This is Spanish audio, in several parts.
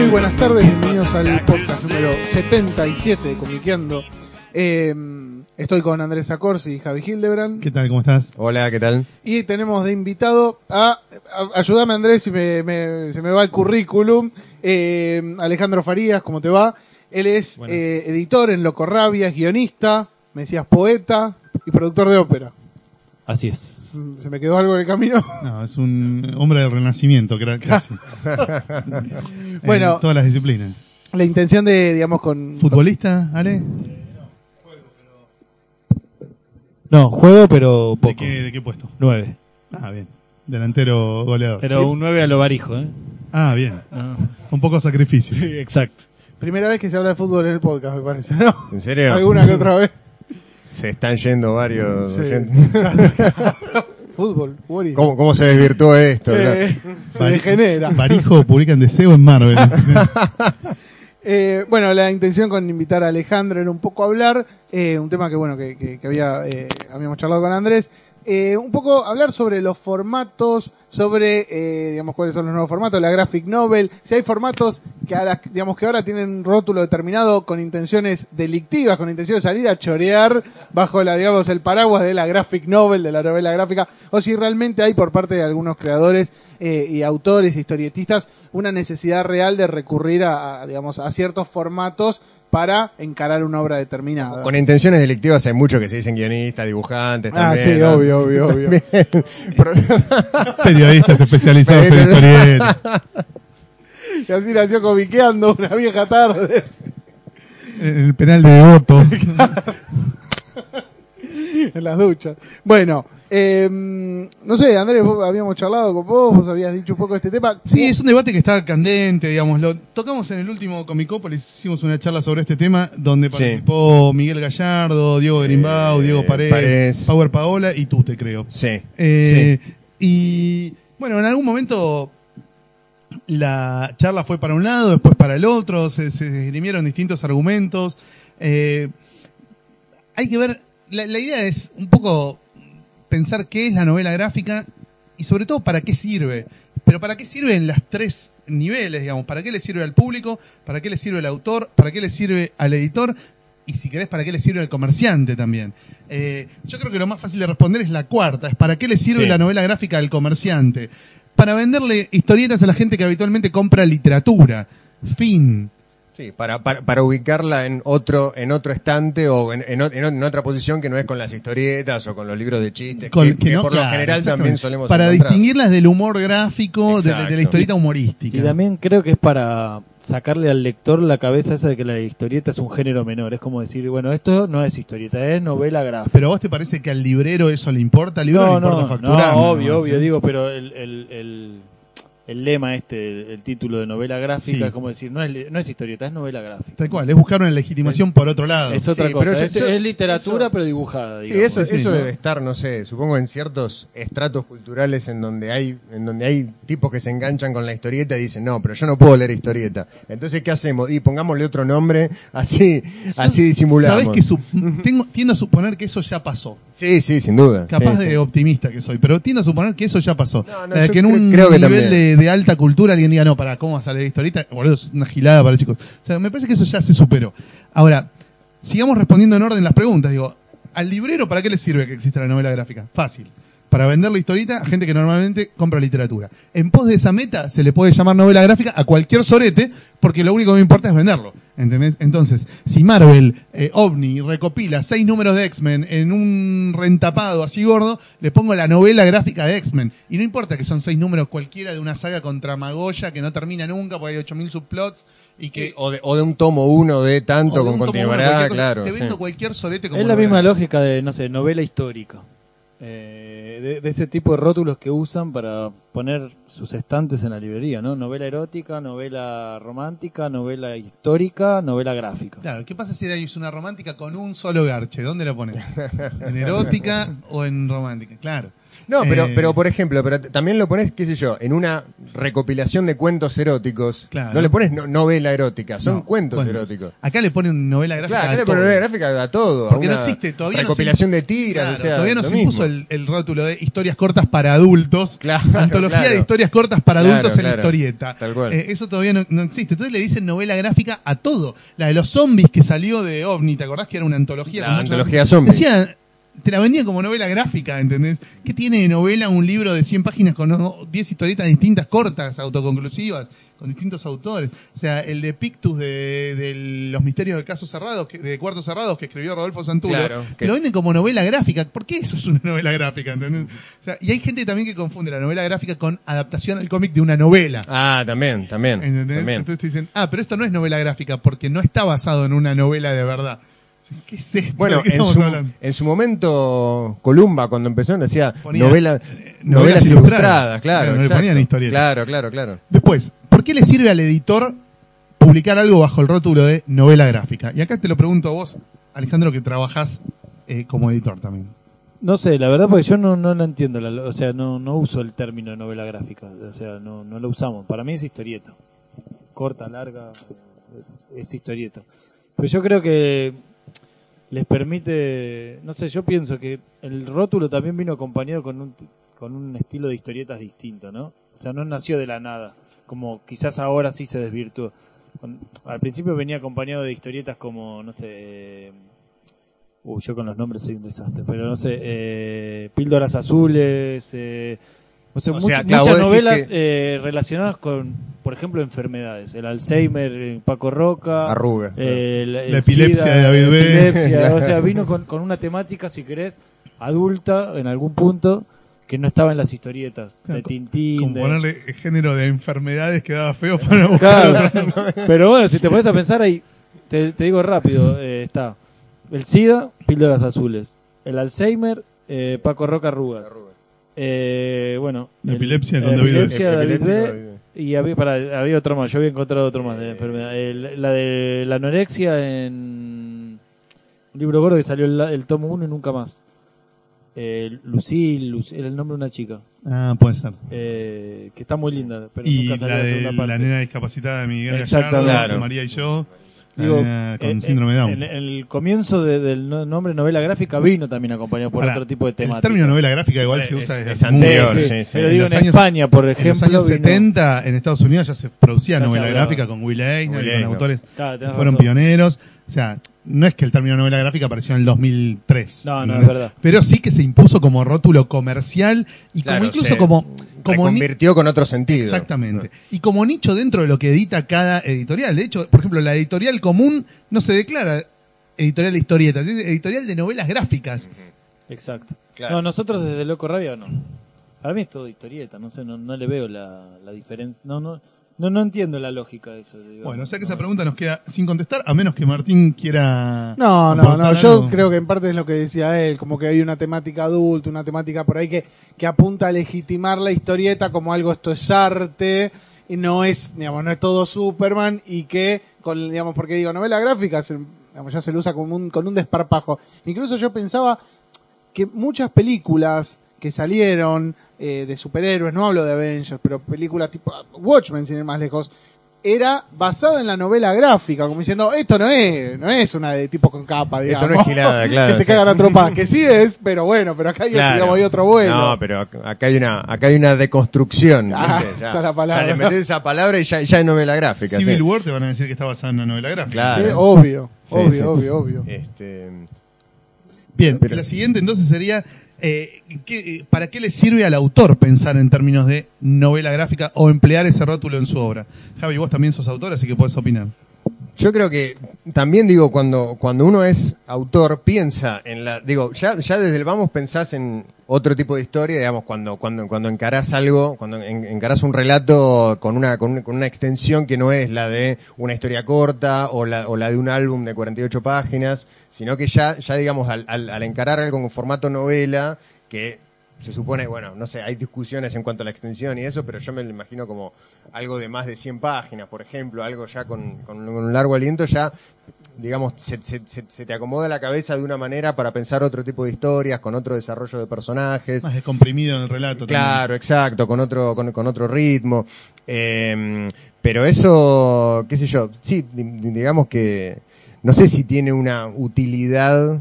Muy buenas tardes, bienvenidos al podcast número 77 de Comiqueando. Eh, estoy con Andrés Acorsi y Javi Hildebrand. ¿Qué tal? ¿Cómo estás? Hola, ¿qué tal? Y tenemos de invitado a, a- ayúdame Andrés si me, me- se me va el currículum, eh, Alejandro Farías, ¿cómo te va? Él es Buenas. eh, editor en Loco Rabias, guionista, me decías poeta y productor de ópera. Así es. ¿Se me quedó algo en el camino? No, es un hombre del renacimiento, casi. Bueno. En todas las disciplinas. La intención de, digamos, con... ¿Futbolista, Ale? No, juego, pero ¿De poco. qué, ¿De qué puesto? Nueve. Ah, bien. Delantero goleador. Pero un nueve a lo barijo, ¿eh? Ah, bien. No. Un poco sacrificio. Sí, exacto. Primera vez que se habla de fútbol en el podcast, me parece, ¿no? ¿En serio? Alguna que otra vez. Se están yendo varios Sí. Fútbol. ¿Cómo, ¿Cómo se desvirtuó esto? Eh, se degenera. Barijo publica en Deseo en Marvel. Eh, bueno, la intención con invitar a Alejandro era un poco hablar, eh, un tema que bueno que, que- que había eh, habíamos charlado con Andrés, eh, un poco hablar sobre los formatos, sobre eh, digamos cuáles son los nuevos formatos, la graphic novel, si hay formatos que a la- digamos que ahora tienen un rótulo determinado con intenciones delictivas, con intención de salir a chorear bajo la digamos el paraguas de la graphic novel, de la novela gráfica, o si realmente hay por parte de algunos creadores eh, y autores, historietistas, una necesidad real de recurrir a, a, digamos a ciertos formatos para encarar una obra determinada. Con intenciones delictivas hay mucho que se dicen guionistas, dibujantes Ah, también. sí, ¿no? obvio, obvio, obvio. Periodistas especializados en historietas. Y así nació comiqueando una vieja tarde. En el penal de Devoto. en las duchas. Bueno, eh, no sé, Andrés, vos habíamos charlado con vos, vos habías dicho un poco de este tema. Sí, es un debate que está candente, digamos. Lo tocamos en el último Comicópolis, hicimos una charla sobre este tema, donde Sí. participó Miguel Gallardo, Diego Grimbau, Eh, Diego Paredes, Paredes. Power Paola y tú, te creo. Sí. Eh, sí. Y bueno, en algún momento la charla fue para un lado, después para el otro, se, se esgrimieron distintos argumentos. Eh, hay que ver, la, la idea es un poco pensar qué es la novela gráfica y sobre todo para qué sirve. Pero para qué sirve en las tres niveles, digamos, para qué le sirve al público, para qué le sirve al autor, para qué le sirve al editor y si querés para qué le sirve al comerciante también. Eh, yo creo que lo más fácil de responder es la cuarta, es para qué le sirve Sí. la novela gráfica al comerciante. Para venderle historietas a la gente que habitualmente compra literatura. Fin. Sí, para, para, para ubicarla en otro, en otro estante o en, en, otra posición que no es con las historietas o con los libros de chistes, Con- que, que que no, por claro, lo general también solemos Para encontrar. distinguirlas del humor gráfico, de, de la historieta humorística. Y también creo que es para sacarle al lector la cabeza esa de que la historieta es un género menor. Es como decir, bueno, esto no es historieta, es novela gráfica. Pero a vos te parece que al librero eso le importa, al librero no, le importa no, facturar. no, obvio, obvio, ¿eh? digo, pero el, el, el, el lema este, el, el título de novela gráfica, Sí. es como decir, no es, no es historieta, es novela gráfica. Tal cual, es buscar una legitimación por otro lado. Es otra Sí, pero cosa, yo- es, yo- es literatura eso- pero dibujada. Sí, digamos. eso, Sí, eso ¿no? debe estar, no sé, supongo en ciertos estratos culturales en donde hay, en donde hay tipos que se enganchan con la historieta y dicen, no, pero yo no puedo leer historieta. Entonces, ¿qué hacemos? Y pongámosle otro nombre, así, así disimulamos. Sabés que su- tengo, tiendo a suponer que eso ya pasó. Sí, sí, sin duda. Capaz Sí, de sí. optimista que soy, pero tiendo a suponer que eso ya pasó. No, no, Eh, yo que en un creo que nivel también. de, de alta cultura alguien diga, no, para, ¿cómo vas a leer historieta? Boludo, es una gilada para chicos. O sea, me parece que eso ya se superó. Ahora, sigamos respondiendo en orden las preguntas. Digo, ¿al librero para qué le sirve que exista la novela gráfica? Fácil. Para vender la historieta a gente que normalmente compra literatura. En pos de esa meta se le puede llamar novela gráfica a cualquier sorete porque lo único que me importa es venderlo. ¿Entendés? Entonces, si Marvel, eh, OVNI, recopila seis números de X-Men en un rentapado así gordo, le pongo la novela gráfica de X-Men. Y no importa que son seis números cualquiera de una saga contra Magoya que no termina nunca porque hay 8000 subplots y que Sí, o, de, o de un tomo uno de tanto o de con uno, cosa, claro. Te sí. vendo cualquier sorete como Es la novela. misma lógica de, no sé, novela histórica. Eh, de, ese tipo de rótulos que usan para poner sus estantes en la librería, ¿no? Novela erótica, novela romántica, novela histórica, novela gráfica. Claro, ¿qué pasa si hay una romántica con un solo garche? ¿Dónde la pones? ¿En erótica o en romántica? Claro. No, pero, Eh, pero por ejemplo, pero también lo pones, qué sé yo, en una recopilación de cuentos eróticos. Claro. No le pones no- novela erótica, son no, cuentos eróticos. Acá le ponen novela gráfica. Claro, a acá le todo. pones novela gráfica a todo. a Porque no existe, todavía no se- Recopilación de tiras, Claro, o sea, todavía no se mismo. impuso el, el rótulo de historias cortas para adultos. Claro, antología de historias cortas para adultos en claro. historieta. Tal cual. Eh, eso todavía no, existe. Entonces le dicen novela gráfica a todo. La de los zombies que salió de OVNI, ¿te acordás que era una antología? La antología zombie. Decía, te la vendían como novela gráfica, ¿entendés? ¿Qué tiene de novela un libro de 100 páginas con ¿no? 10 historietas distintas, cortas, autoconclusivas, con distintos autores? O sea, el de Pictus de, de los misterios de casos cerrados, que- de cuartos cerrados que escribió Rodolfo Santulo, Claro, te que- lo venden como novela gráfica. ¿Por qué eso es una novela gráfica? ¿entendés? O sea, y hay gente también que confunde la novela gráfica con adaptación al cómic de una novela. Ah, también, también. ¿Entendés? también. Entonces te dicen, ah, pero esto no es novela gráfica porque no está basado en una novela de verdad. ¿Qué es esto? Bueno, ¿De qué en su, hablando? en su momento, Columba, cuando empezó, decía Ponía, novela, eh, novelas novelas ilustradas, ilustradas. claro. Claro, no le ponían historietas. Claro, claro, claro. Después, ¿por qué le sirve al editor publicar algo bajo el rótulo de novela gráfica? Y acá te lo pregunto a vos, Alejandro, que trabajás eh, como editor también. No sé, la verdad porque yo no, no la entiendo, la- o sea, no, no uso el término novela gráfica, o sea, no, no lo usamos. Para mí es historieta. Corta, larga, es, es historieta. Pero yo creo que les permite, no sé, yo pienso que el rótulo también vino acompañado con un, con un estilo de historietas distinto, ¿no? O sea, no nació de la nada, como quizás ahora sí se desvirtuó. Al principio venía acompañado de historietas como, no sé, Uy, yo con los nombres soy un desastre, pero no sé, eh, píldoras azules, eh, O much- sea, claro, muchas novelas que- eh, relacionadas con, por ejemplo, enfermedades, el Alzheimer, eh, Paco Roca, Arruga. eh, el- el La epilepsia SIDA, de David la B. epilepsia, Claro. o sea, vino con, con una temática, si querés, adulta en algún punto que no estaba en las historietas de Tintín, Como de- ponerle género de enfermedades quedaba feo para buscar. Claro. Pero bueno, si te pones a pensar ahí, te, te digo rápido, eh, está el SIDA, píldoras azules, el Alzheimer, eh, Paco Roca Arrugas, eh, bueno, el- epilepsia epilepsia de David David B. y había, pará, había otro más, yo había encontrado otro más de enfermedad, El- la de la anorexia en un libro gordo que salió el, el tomo 1 y nunca más. Eh, Lucille, Luc- era el nombre de una chica, Ah, puede ser. eh, que está muy linda, pero Y nunca salió la la de segunda parte. la nena discapacitada de Miguel Exactamente. Gallardo, Claro. María y yo, Digo, con eh, síndrome de Down. En, en el comienzo de- del no- nombre novela gráfica vino también acompañado por Ahora, otro tipo de El temática. término novela gráfica igual Es- se usa es- desde es hace mucho anterior, Sí, sí, sí. Pero En digo, los en años- España, por En los ejemplo, años vino- 70 en Estados Unidos ya se producía Ya se novela hablaba. gráfica con Will Eisner Will y con Eisner. autores Claro, que fueron razón. pioneros. O sea, no es que el término novela gráfica apareció en el 2003. No, no, ¿entendés? es verdad. Pero sí que se impuso como rótulo comercial y Claro, como incluso se como, como ni- Reconvirtió con otro sentido. Exactamente. Y como nicho dentro de lo que edita cada editorial. De hecho, por ejemplo, la editorial común no se declara editorial de historietas, es editorial de novelas gráficas. Exacto. Claro. No, nosotros desde Loco Radio no. Para mí es todo historieta, no sé, no, no le veo la, la diferencia. No, no, no, no entiendo la lógica de eso. digamos. Bueno, o sea que No. esa pregunta nos queda sin contestar, a menos que Martín quiera. No, no, no, yo algo. creo que en parte es lo que decía él, como que hay una temática adulta, una temática por ahí que, que apunta a legitimar la historieta como algo esto es arte y no es, digamos, no es todo Superman y que, con, digamos, porque digo, novela gráfica se- digamos, ya se lo usa como un, con un desparpajo. Incluso yo pensaba que muchas películas que salieron eh, de superhéroes, no hablo de Avengers, pero películas tipo Watchmen, sin ir más lejos, era basada en la novela gráfica, como diciendo, esto no es, no es una de tipo con capa, digamos. Esto no es gilada, claro, que se sí. cagan a trompadas, que sí es, pero bueno, pero acá hay, Claro. digamos, hay otro vuelo. No, pero ac- acá hay una, acá hay una deconstrucción. Ah, esa es la palabra. Ya le metés esa palabra y ya, ya es novela gráfica. Civil sí. War te van a decir que está basada en una novela gráfica. Claro. Sí, obvio, Sí, obvio, sí. obvio, obvio. Este, Bien, Pero- la siguiente entonces sería, eh, ¿qué- ¿para qué le sirve al autor pensar en términos de novela gráfica o emplear ese rótulo en su obra? Javi, vos también sos autor, así que podés opinar. Yo creo que también digo, cuando, cuando uno es autor, piensa en la, digo, ya, ya desde el vamos pensás en otro tipo de historia, digamos, cuando, cuando, cuando encarás algo, cuando en- encarás un relato con una, con, una- con una extensión que no es la de una historia corta o la, o la de un álbum de 48 páginas, sino que ya, ya digamos, al, al, al encarar algo con formato novela, que se supone, bueno, no sé, hay discusiones en cuanto a la extensión y eso, pero yo me lo imagino como algo de más de 100 páginas, por ejemplo, algo ya con, con un largo aliento, ya, digamos, se, se- se- se te acomoda la cabeza de una manera para pensar otro tipo de historias, con otro desarrollo de personajes. Más descomprimido en el relato. Claro, exacto, con otro, con, con otro ritmo. Eh, pero eso, qué sé yo, sí, di- di- digamos que no sé si tiene una utilidad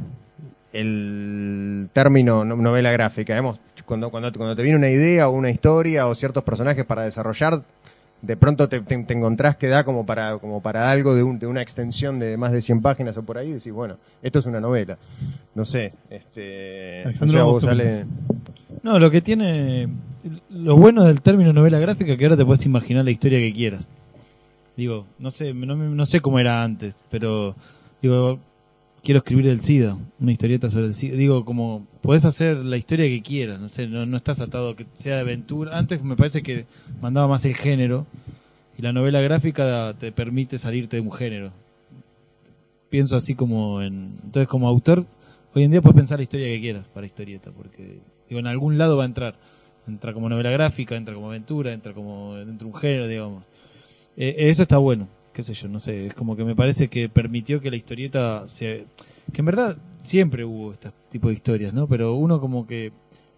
el término no- novela gráfica. Digamos, cuando, cuando, cuando te viene una idea o una historia o ciertos personajes para desarrollar, de pronto te, te- te encontrás que da como para, como para algo de, un- de una extensión de más de 100 páginas o por ahí, y decís, bueno, esto es una novela. No sé, este, no sé, ¿vos sale... No, lo que tiene. Lo bueno del término novela gráfica es que ahora te puedes imaginar la historia que quieras. Digo, no sé, no, no sé cómo era antes, pero. Digo, quiero escribir el SIDA, una historieta sobre el SIDA. Digo, como, puedes hacer la historia que quieras, no sé, no, no estás atado a que sea de aventura. Antes me parece que mandaba más el género, y la novela gráfica te permite salirte de un género. Pienso así como en. Entonces, como autor, hoy en día puedes pensar la historia que quieras para historieta, porque digo, en algún lado va a entrar. Entra como novela gráfica, entra como aventura, entra como dentro de un género, digamos. Eh, eso está bueno, qué sé yo, no sé, es como que me parece que permitió que la historieta se... Que en verdad siempre hubo este tipo de historias, ¿no? Pero uno como que,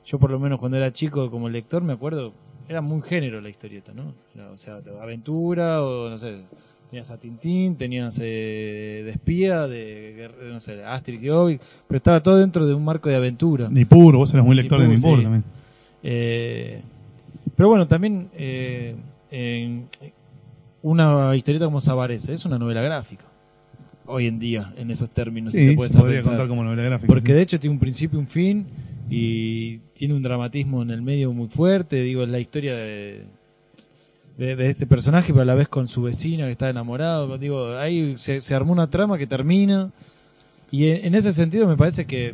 yo por lo menos cuando era chico como lector me acuerdo, era muy género la historieta, ¿no? O sea, aventura o no sé, tenías a Tintín, tenías eh, de espía, de, no sé, Asterix y Obelix, pero estaba todo dentro de un marco de aventura. Nippur, vos eras muy lector de Nippur sí. también. Eh, pero bueno, también eh, en una historieta como Sabarese es una novela gráfica. Hoy en día, en esos términos, si te se puedes a podría pensar. contar como novela gráfica. Porque sí. de hecho tiene un principio y un fin y tiene un dramatismo en el medio muy fuerte. Digo, es la historia de, de, de este personaje, pero a la vez con su vecina que está enamorado. Digo, ahí se, se armó una trama que termina. Y en, en ese sentido me parece que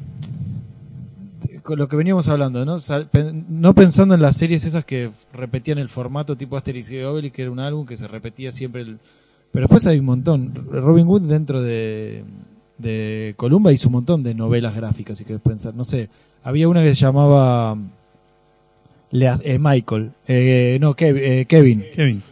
lo que veníamos hablando, ¿no? No pensando en las series esas que repetían el formato tipo Asterix y Obelix, que era un álbum que se repetía siempre. El... Pero después hay un montón. Robin Hood dentro de, de Columba hizo un montón de novelas gráficas, si querés pensar. No sé, había una que se llamaba eh, Michael, eh, no, eh, Kevin. Kevin.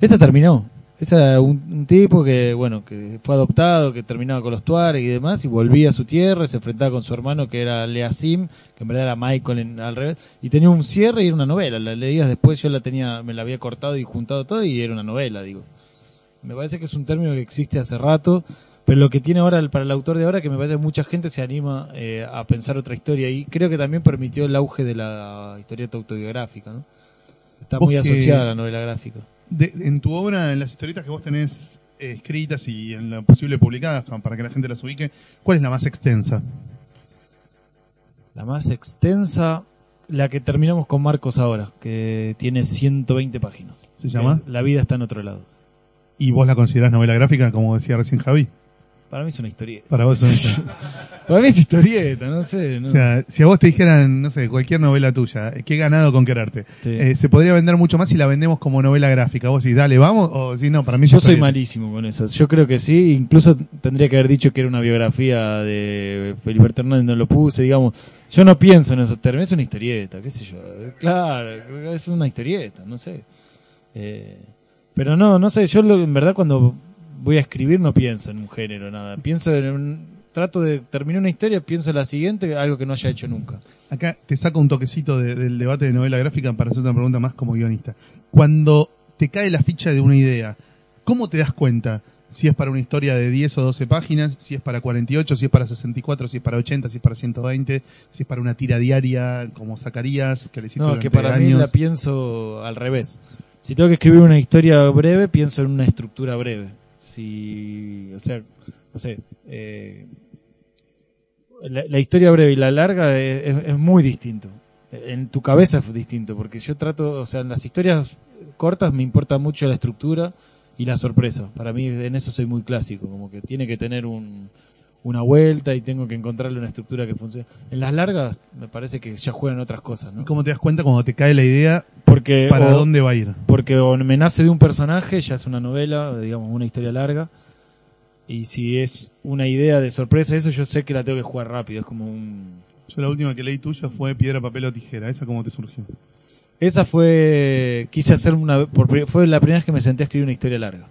Esa terminó. Esa era un, un tipo que, bueno, que fue adoptado, que terminaba con los Tuareg y demás, y volvía a su tierra, y se enfrentaba con su hermano que era Leasim, que en verdad era Michael en- al revés, y tenía un cierre y era una novela. La leías después, yo la tenía, me la había cortado y juntado todo y era una novela, digo. Me parece que es un término que existe hace rato, pero lo que tiene ahora el- para el autor de ahora que me parece que mucha gente se anima eh, a pensar otra historia y creo que también permitió el auge de la historieta autobiográfica, ¿no? Está muy asociada a la novela gráfica. De- en tu obra, en las historietas que vos tenés eh, escritas y en lo posible publicadas para que la gente las ubique, ¿cuál es la más extensa? La más extensa, la que terminamos con Marcos ahora, que tiene 120 páginas. ¿Se llama? La vida está en otro lado. ¿Y vos la considerás novela gráfica, como decía recién Javi? Para mí es una historieta. Para vos es una- Para mí es historieta, no sé. no- O sea, si a vos te dijeran, no sé, cualquier novela tuya, ¿qué ganado con quererte? Sí. Eh, se podría vender mucho más si la vendemos como novela gráfica. Vos decís, dale, vamos, o si no, para mí Yo soy historieta. malísimo con eso. Yo creo que sí. Incluso tendría que haber dicho que era una biografía de Felipe Hernández, no lo puse, digamos. Yo no pienso en esos términos. Es una historieta, qué sé yo. Claro, es una historieta, no sé. Eh, pero no, no sé. Yo lo- en verdad cuando voy a escribir no pienso en un género, nada. Pienso en un... Trato de terminar una historia, pienso en la siguiente, algo que no haya hecho nunca. Acá te saco un toquecito de- del debate de novela gráfica para hacer una pregunta más como guionista. Cuando te cae la ficha de una idea, ¿cómo te das cuenta si es para una historia de 10 o 12 páginas, si es para 48, si es para 64, si es para 80, si es para 120, si es para una tira diaria como Zacarías, que le hiciste No, que para mí años? la pienso al revés. Si tengo que escribir una historia breve, pienso en una estructura breve. Si, o sea, no sé, eh, la, historia breve y la larga es, es- es muy distinto. En tu cabeza es distinto, porque yo trato, o sea, en las historias cortas me importa mucho la estructura y la sorpresa. Para mí en eso soy muy clásico, como que tiene que tener un, una vuelta y tengo que encontrarle una estructura que funcione. En las largas me parece que ya juegan otras cosas, ¿Y ¿no? cómo te das cuenta cuando te cae la idea Porque para o- dónde va a ir? porque o me nace de un personaje, ya es una novela, digamos, una historia larga. Y si es una idea de sorpresa, eso yo sé que la tengo que jugar rápido. Es como un. Yo la última que leí tuya fue Piedra, Papel o Tijera. ¿Esa cómo te surgió? Esa fue. Quise hacer una. Por, fue la primera vez que me senté a escribir una historia larga.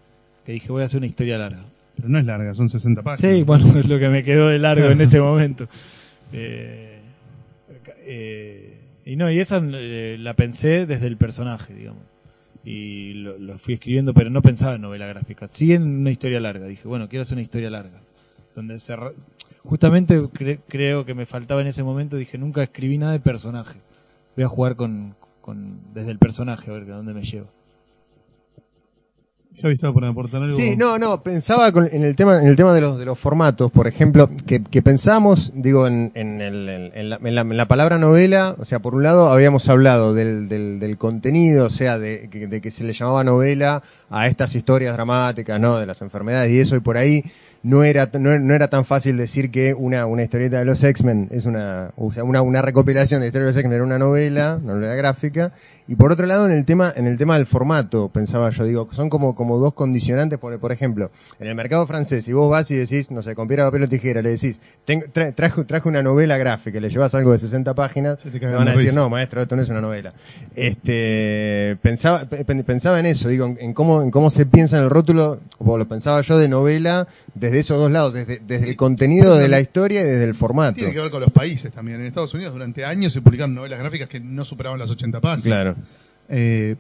Que dije, voy a hacer una historia larga. Pero no es larga, son 60 páginas. Sí, bueno, es lo que me quedó de largo en ese momento. Eh, eh, y no, y esa eh, la pensé desde el personaje, digamos. Y lo, fui escribiendo, pero no pensaba en novela gráfica. Sí en una historia larga. Dije, bueno, quiero hacer una historia larga. Donde Justamente cre- creo que me faltaba en ese momento, dije, nunca escribí nada de personaje. Voy a jugar con, con desde el personaje, a ver a dónde me lleva. Sí, no, no, pensaba con- en el tema, en el tema de los, de los formatos, por ejemplo, que, pensamos, digo, en, en, el- en- la, palabra novela, o sea, por un lado habíamos hablado del, del, contenido, o sea, de, que- de que se le llamaba novela a estas historias dramáticas, ¿no? De las enfermedades y eso, y por ahí no era, no, no era tan fácil decir que una, una historieta de los X-Men es una, o sea, una, una recopilación de historias de los X-Men era una novela, una novela gráfica, y por otro lado en el tema, en el tema del formato, pensaba yo, digo, son como, como dos condicionantes, por, por ejemplo, en el mercado francés, si vos vas y decís, no sé, con piedra, papel o tijera, le decís, "Ten- tra- traje, traje una novela gráfica, le llevas algo de 60 páginas, te te van a de decir, no, maestro, esto no es una novela. Este, pensaba, pe- pe- pensaba en eso, digo, en, en cómo, en cómo se piensa en el rótulo, o lo pensaba yo de novela, desde esos dos lados, desde, desde el contenido de la historia y desde el formato. Tiene que ver con los países también. En Estados Unidos durante años se publicaron novelas gráficas que no superaban las 80 páginas. Claro. Eh,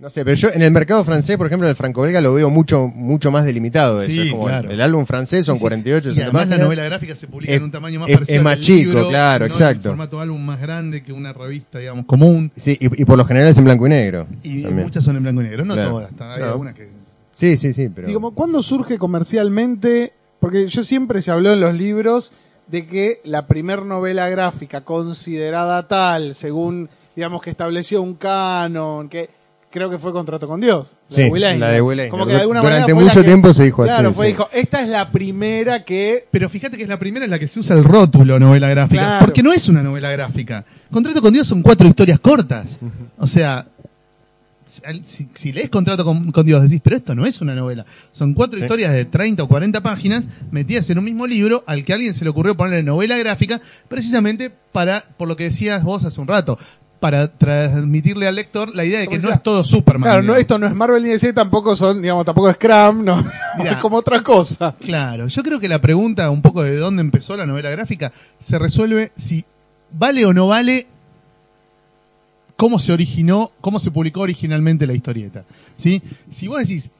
No sé, pero yo en el mercado francés, por ejemplo, en el franco-belga lo veo mucho, mucho más delimitado eso. Sí, es como claro. el álbum francés son sí, 48, y 60 además páginas. la novela gráfica se publica Es- en un tamaño más es- parecido es más al chico, libro, claro, no en exacto. un formato álbum más grande que una revista, digamos, común. Sí, y, y por lo general es en blanco y negro. Y también. muchas son en blanco y negro, no Claro. todas. Hay No. algunas que... Sí, sí, sí, pero... Digamos, ¿cuándo surge comercialmente? Porque yo siempre se habló en los libros de que la primer novela gráfica considerada tal, según, digamos, que estableció un canon, que creo que fue Contrato con Dios. La Sí, de Will la de Will. Como que de alguna Durante manera mucho que- tiempo se dijo así, Claro, fue sí. dijo, esta es la primera que... Pero fíjate que es la primera en la que se usa el rótulo novela gráfica. Claro. Porque no es una novela gráfica. Contrato con Dios son cuatro historias cortas. O sea, si, si lees Contrato con, con Dios decís, pero esto no es una novela. Son cuatro Sí. historias de 30 o 40 páginas metidas en un mismo libro al que a alguien se le ocurrió ponerle novela gráfica precisamente para, por lo que decías vos hace un rato, para transmitirle al lector la idea de que no es todo Superman. Claro, no, esto no es Marvel ni DC, tampoco son, digamos, tampoco es Scrum, no, Mirá. es como otra cosa. Claro, yo creo que la pregunta un poco de dónde empezó la novela gráfica se resuelve si vale o no vale cómo se originó, cómo se publicó originalmente la historieta. ¿Sí? Si vos decís,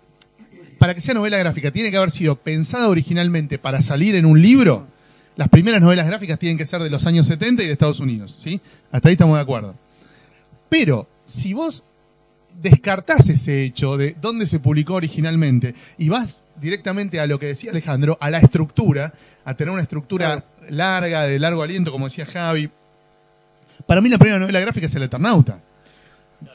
para que sea novela gráfica, tiene que haber sido pensada originalmente para salir en un libro, las primeras novelas gráficas tienen que ser de los años 70 y de Estados Unidos. ¿Sí? Hasta ahí estamos de acuerdo. Pero, si vos descartás ese hecho de dónde se publicó originalmente y vas directamente a lo que decía Alejandro, a la estructura, a tener una estructura larga, de largo aliento, como decía Javi. Para mí la primera novela gráfica es El Eternauta,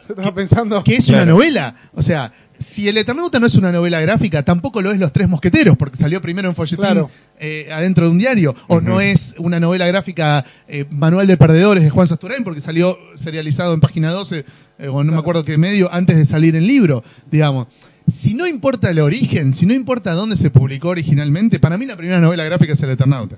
Estaba pensando... que es Claro. una novela. O sea, si El Eternauta no es una novela gráfica, tampoco lo es Los Tres Mosqueteros, porque salió primero en folletín Claro. eh, adentro de un diario, o no es una novela gráfica eh, Manual de Perdedores de Juan Sasturain, porque salió serializado en página 12, eh, o no me acuerdo qué medio, antes de salir en libro, digamos. Si no importa el origen, si no importa dónde se publicó originalmente, para mí la primera novela gráfica es El Eternauta.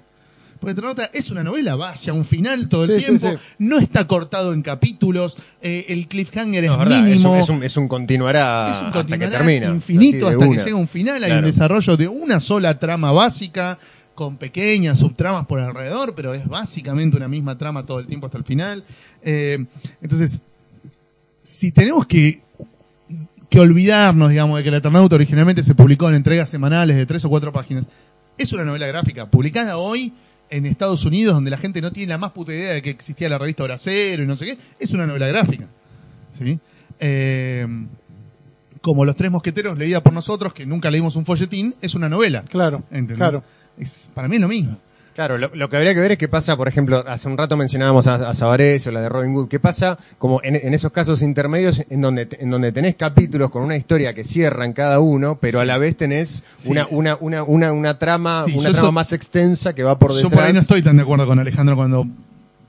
Porque Eternauta es una novela, va hacia un final todo el Sí, tiempo, sí. no está cortado en capítulos, eh, el cliffhanger es No, es verdad, es mínimo. un, es un, es un continuará Es un hasta que continuará termina. infinito hasta que llega a un final. Hay un desarrollo de una sola trama básica con pequeñas subtramas por alrededor, pero es básicamente una misma trama todo el tiempo hasta el final. Eh, entonces, si tenemos que que olvidarnos, digamos, de que el Eternauta originalmente se publicó en entregas semanales de tres o cuatro páginas, es una novela gráfica publicada hoy en Estados Unidos, donde la gente no tiene la más puta idea de que existía la revista Hora Cero y no sé qué, es una novela gráfica. ¿sí? Eh, como Los Tres Mosqueteros, leída por nosotros, que nunca leímos un folletín, es una novela. Claro, ¿entendés? claro. Es- para mí es lo mismo. Claro, lo, lo que habría que ver es qué pasa, por ejemplo, hace un rato mencionábamos a, a o la de Robin Hood, qué pasa como en, en esos casos intermedios en donde, en donde tenés capítulos con una historia que cierran cada uno, pero a la vez tenés Sí. una, una, una, una, una trama, Sí, una trama so- más extensa que va por Yo detrás. por ahí no estoy tan de acuerdo con Alejandro cuando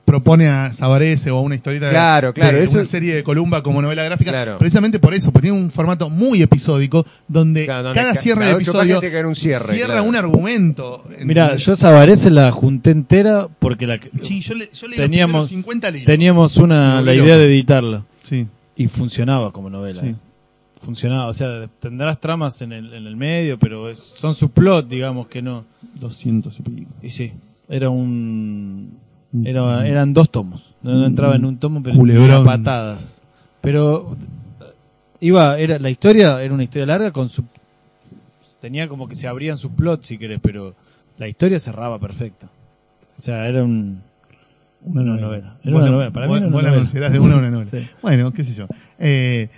propone a Sabarese o a una historieta de- Claro, claro, de eso- una serie de Columba como novela gráfica, Claro. precisamente por eso, porque tiene un formato muy episódico donde, Claro, donde cada ca- cierre cada de episodio que haber un cierre, cierra claro. un argumento. Mira, yo Sabarese la junté entera porque la Sí, yo le- yo teníamos primeros 50 libros. teníamos una la idea de editarla Sí, y funcionaba como novela. Sí. ¿eh? Funcionaba, o sea, tendrás tramas en el, en el medio, pero es- son subplot, digamos que no. 200 y pico. Y sí, era un era, eran dos tomos. No, no entraba en un tomo, pero Culebrón. patadas. Pero eh, iba, era la historia era una historia larga con su tenía como que se abrían sus plots si querés, pero la historia cerraba perfecta. O sea, era un una novela. Era una novela. Para mí era una novela. considerás de una a una novela. Sí. Bueno, qué sé yo. Eh,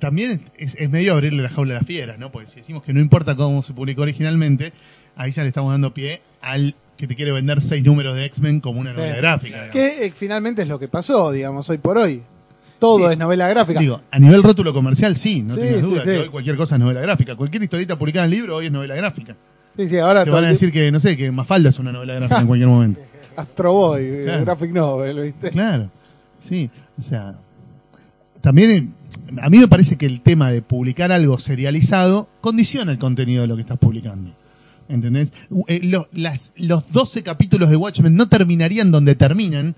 también es, es medio abrirle la jaula a las fieras, ¿no? Porque si decimos que no importa cómo se publicó originalmente, ahí ya le estamos dando pie al que te quiere vender seis números de X-Men como una Sí. novela gráfica. Que eh, finalmente es lo que pasó, digamos, hoy por hoy. Todo Sí. es novela gráfica. Digo, a nivel rótulo comercial sí, no Sí, tengas duda que hoy cualquier cosa es novela gráfica. Cualquier historieta publicada en libro hoy es novela gráfica. sí, sí, ahora Te van a decir que, no sé, que Mafalda es una novela gráfica en cualquier momento. Astro Boy, eh, Claro. Graphic Novel, ¿viste? Claro, sí, o sea, también a mí me parece que el tema de publicar algo serializado condiciona el contenido de lo que estás publicando. ¿Entendés? Eh, lo- las- los 12 capítulos de Watchmen no terminarían donde terminan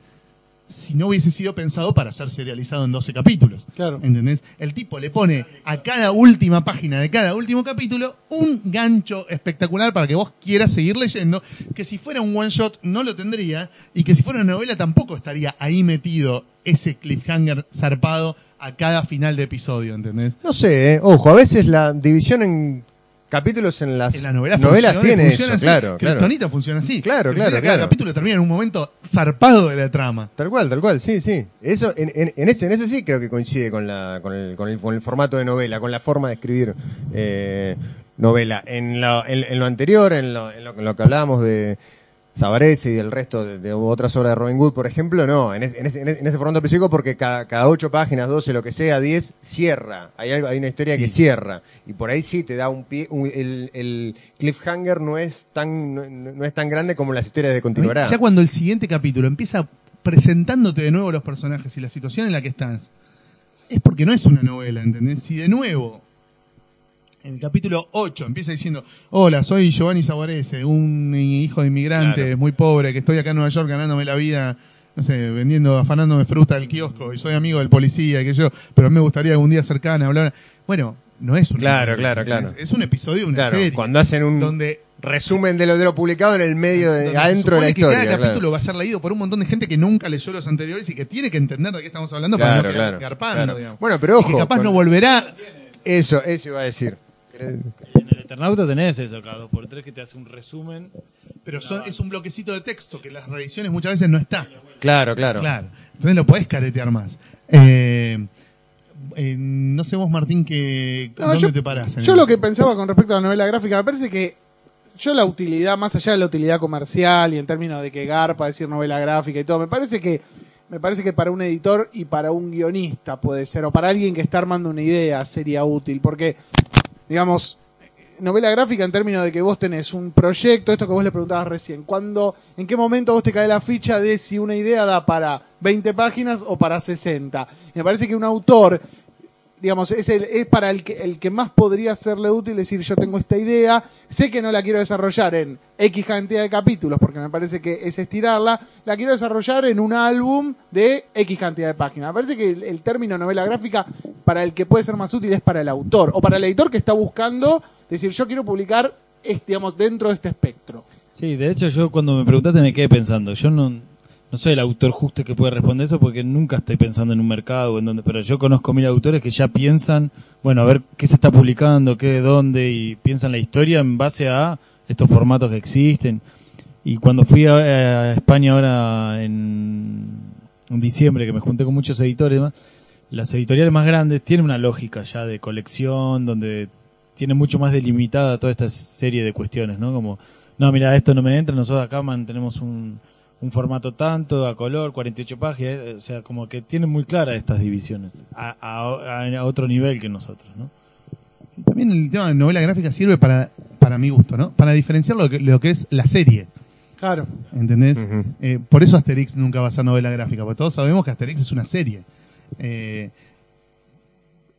si no hubiese sido pensado para ser serializado en 12 capítulos. Claro. ¿Entendés? El tipo le pone a cada última página de cada último capítulo un gancho espectacular para que vos quieras seguir leyendo, que si fuera un one shot no lo tendría, y que si fuera una novela tampoco estaría ahí metido ese cliffhanger zarpado a cada final de episodio, ¿entendés? No sé, eh. ojo, a veces la división en capítulos en las En la novela novelas funciona- tiene funciona eso, así. claro, claro. Funciona así. Claro, Kryptonita, claro, Cada claro. capítulo termina en un momento zarpado de la trama. Tal cual, tal cual, sí, sí. Eso, en, en, en ese, en eso sí creo que coincide con la, con el, con el, con el formato de novela, con la forma de escribir eh, novela. En lo, en, en lo anterior, en lo, en lo, en lo que hablábamos de Sabarese y del resto de, de otras obras de Robin Hood, por ejemplo, no, en, ese- en, ese, en formato específico porque cada, cada ocho páginas, doce, lo que sea, diez, cierra. Hay algo, hay una historia que cierra. Y por ahí sí te da un pie, un- el, el cliffhanger no es tan, no, no es tan grande como las historias de continuará. Ya cuando el siguiente capítulo empieza presentándote de nuevo los personajes y la situación en la que estás, es porque no es una novela, ¿entendés? Si de nuevo, en el capítulo 8 empieza diciendo, hola, soy Giovanni Sabarese, un hijo de inmigrante Claro. muy pobre, que estoy acá en Nueva York ganándome la vida, no sé, vendiendo, afanándome fruta del kiosco, y soy amigo del policía, y que yo, pero me gustaría algún día cercana hablar. Bueno, no es una Claro, claro, claro. Es, es un episodio una Claro, serie. cuando hacen un donde resumen de lo, de lo publicado en el medio, de, adentro de la supone que historia. cada claro. capítulo va a ser leído por un montón de gente que nunca leyó los anteriores y que tiene que entender de qué estamos hablando Claro, para no quedar claro, garpando, claro. digamos. Bueno, pero Y que ojo, capaz con- no volverá. Eso, eso iba a decir. En el Eternauta tenés eso, cada dos por tres que te hace un resumen. Pero son- es un bloquecito de texto que en las reediciones muchas veces no está. Claro, claro. Claro. Entonces lo podés caretear más. Eh, eh, no sé vos, Martín, que, No, ¿dónde yo- te parás? en Yo el- lo que pensaba con respecto a la novela gráfica, me parece que yo la utilidad, más allá de la utilidad comercial y en términos de que garpa decir novela gráfica y todo, me parece que me parece que para un editor y para un guionista puede ser, o para alguien que está armando una idea sería útil, porque, digamos, novela gráfica en términos de que vos tenés un proyecto, esto que vos le preguntabas recién, ¿cuándo, en qué momento vos te cae la ficha de si una idea da para 20 páginas o para 60? Y me parece que un autor digamos, es, el, es para el que, el que más podría serle útil decir yo tengo esta idea, sé que no la quiero desarrollar en X cantidad de capítulos, porque me parece que es estirarla, la quiero desarrollar en un álbum de X cantidad de páginas. Me parece que el, término novela gráfica para el que puede ser más útil es para el autor, o para el editor que está buscando decir yo quiero publicar, este, digamos, dentro de este espectro. Sí, de hecho yo cuando me preguntaste me quedé pensando, yo no, no soy el autor justo que puede responder eso porque nunca estoy pensando en un mercado o en donde, pero yo conozco mil autores que ya piensan, bueno, a ver qué se está publicando, qué, dónde, y piensan la historia en base a estos formatos que existen. Y cuando fui a, España ahora en, diciembre, que me junté con muchos editores, las editoriales más grandes tienen una lógica ya de colección, donde tiene mucho más delimitada toda esta serie de cuestiones, ¿no? Como No, mira, esto no me entra, nosotros acá mantenemos un, un formato tanto, a color, 48 páginas, eh, o sea, como que tienen muy claras estas divisiones, a, a- a otro nivel que nosotros, ¿no? También el tema de novela gráfica sirve para, para mi gusto, ¿no? Para diferenciar lo que, lo que es la serie. Claro. ¿Entendés? Eh, por eso Asterix nunca va a ser novela gráfica, porque todos sabemos que Asterix es una serie. Eh,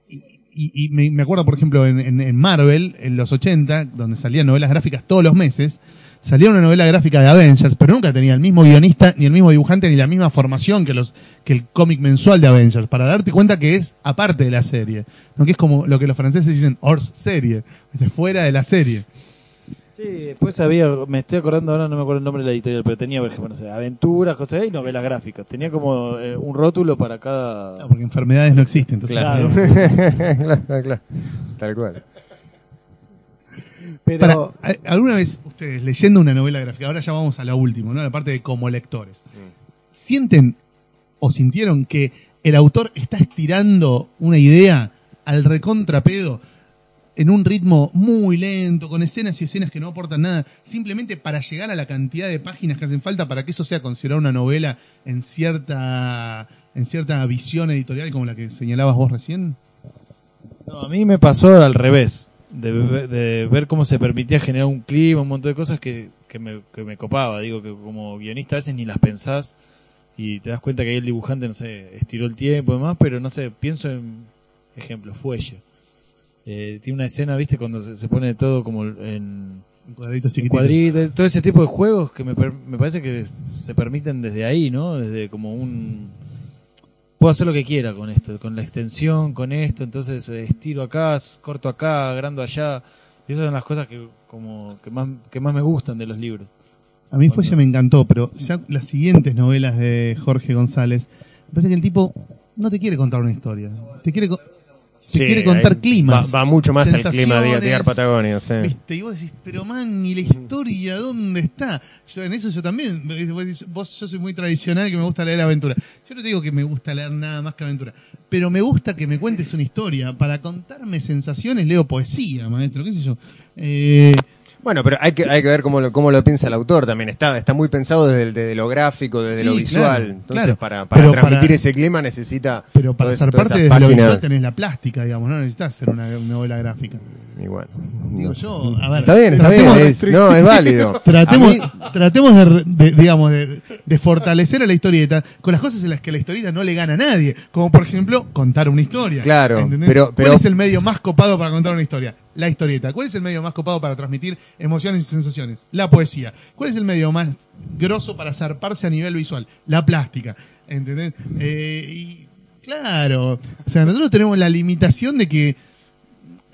y y- y me, me acuerdo, por ejemplo, en, en- en Marvel, en los 80, donde salían novelas gráficas todos los meses, salía una novela gráfica de Avengers, pero nunca tenía el mismo guionista, ni el mismo dibujante, ni la misma formación que los que el cómic mensual de Avengers, para darte cuenta que es aparte de la serie, ¿no? que es como lo que los franceses dicen hors serie, fuera de la serie. Sí, después había, me estoy acordando ahora, no me acuerdo el nombre de la editorial, pero tenía, por ejemplo, no sé, aventuras, cosas y novelas gráficas. Tenía como eh, un rótulo para cada... No, porque enfermedades no existen, entonces Claro. claro, claro. Tal cual. Pero Para, ¿a- ¿Alguna vez ustedes leyendo una novela gráfica, ahora ya vamos a la última, ¿no? la parte de como lectores, sienten o sintieron que el autor está estirando una idea al recontrapedo en un ritmo muy lento, con escenas y escenas que no aportan nada, simplemente para llegar a la cantidad de páginas que hacen falta para que eso sea considerado una novela en cierta, en cierta visión editorial como la que señalabas vos recién? No, a mí me pasó al revés, de, de ver cómo se permitía generar un clima, un montón de cosas que, que, me, que me copaba. Digo que como guionista a veces ni las pensás y te das cuenta que ahí el dibujante, no sé, estiró el tiempo y demás, pero no sé, pienso en, ejemplo, Fuelle. Eh, tiene una escena, viste, cuando se, se pone todo como en, cuadritos en chiquititos. cuadritos, todo ese tipo de juegos que me, me parece que se permiten desde ahí, ¿no? Desde como un... Puedo hacer lo que quiera con esto, con la extensión, con esto, entonces eh, estiro acá, corto acá, agrando allá. Y esas son las cosas que como que más, que más me gustan de los libros. A mí Fuelle me encantó, pero ya las siguientes novelas de Jorge González, me parece que el tipo no te quiere contar una historia, te quiere, te Sí, quiere contar climas. Va, va mucho más al clima de Edgar Patagonia, sí. ¿Viste? Y vos decís, pero man, ¿y la historia dónde está? Yo, en eso yo también, vos, yo soy muy tradicional que me gusta leer aventura. Yo no te digo que me gusta leer nada más que aventura, pero me gusta que me cuentes una historia. Para contarme sensaciones leo poesía, maestro, qué sé yo. Eh, Bueno, pero hay que, hay que ver cómo lo, cómo lo piensa el autor también. Está, está muy pensado desde, desde lo gráfico, desde Sí, lo visual. claro, Entonces, claro. para, para transmitir para- ese clima necesita. pero para ser parte de lo visual tenés la plástica, digamos, no necesitas hacer una, una novela gráfica. Igual. Digo yo, a ver. Está bien, está bien. es- no, es válido. Tratemos, mí- tratemos de, digamos, de, de fortalecer a la historieta con las cosas en las que la historieta no le gana a nadie. Como por ejemplo, contar una historia. Claro, ¿Entendés? pero- pero- ¿Cuál es el medio más copado para contar una historia? La historieta. ¿Cuál es el medio más copado para transmitir emociones y sensaciones? La poesía. ¿Cuál es el medio más grosso para zarparse a nivel visual? La plástica. ¿Entendés? Eh, y claro. O sea, nosotros tenemos la limitación de que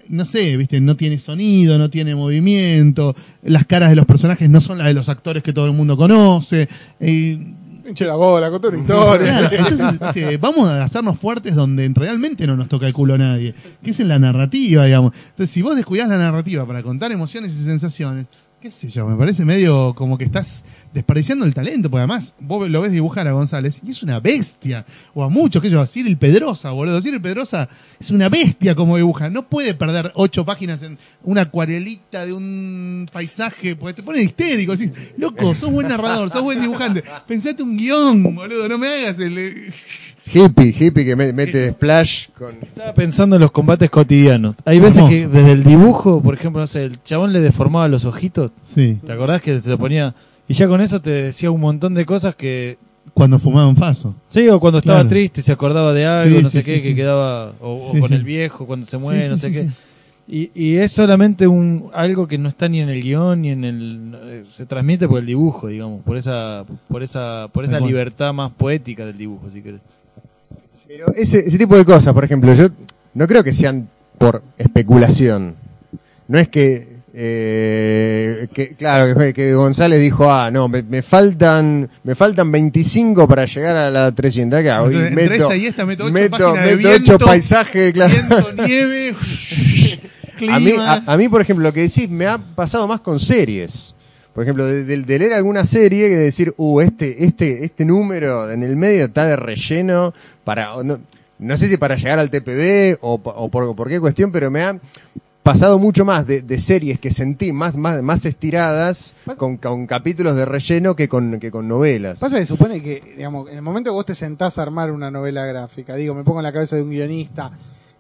no sé, viste, no tiene sonido, no tiene movimiento, las caras de los personajes no son las de los actores que todo el mundo conoce. eh, Hinche la bola, contó una historia. claro, entonces, viste, vamos a hacernos fuertes donde realmente no nos toca el culo a nadie, que es en la narrativa, digamos. Entonces, si vos descuidás la narrativa para contar emociones y sensaciones, qué sé yo, me parece medio como que estás desperdiciando el talento, porque además vos lo ves dibujar a González y es una bestia, o a muchos, que yo, Cyril Pedrosa, boludo, Cyril Pedrosa es una bestia como dibuja, no puede perder ocho páginas en una acuarelita de un paisaje, porque te pone histérico, decís, loco, sos buen narrador, sos buen dibujante, pensate un guion, boludo, no me hagas el... Hippie, hippie que me- mete splash con. Estaba pensando en los combates cotidianos. Hay veces Hermoso. que desde el dibujo, por ejemplo, no sé, el chabón le deformaba los ojitos. Sí, ¿Te acordás que se lo ponía? Y ya con eso te decía un montón de cosas que... cuando fumaban faso. Sí, o cuando estaba Claro. triste se acordaba de algo, Sí, no sí, sé qué, sí, que sí. quedaba... O, o Sí, con sí. el viejo cuando se muere, Sí, no sí, sé sí, qué. sí. Y, y es solamente un algo que no está ni en el guion ni en el eh, se transmite por el dibujo digamos por esa por esa por esa libertad más poética del dibujo si querés Pero ese, ese tipo de cosas, por ejemplo, yo no creo que sean por especulación. No es que, eh, que claro, que, que González dijo, ah, no, me, me faltan me faltan 25 para llegar a la 300. ¿Qué hago? Y Entonces, entre meto, esta y esta meto ocho meto, páginas de meto viento, ocho paisajes, claro. Viento, nieve, clima. A mí, a, a mí, por ejemplo, lo que decís me ha pasado más con series. Por ejemplo, de, de- de leer alguna serie que decir, uh, este, este, este número en el medio está de relleno para, no, no sé si para llegar al TPB o, o por, por qué cuestión, pero me ha pasado mucho más de, de series que sentí más, más, más estiradas con, con capítulos de relleno que con, que con novelas. Pasa que supone que, digamos, en el momento que vos te sentás a armar una novela gráfica, digo, me pongo en la cabeza de un guionista,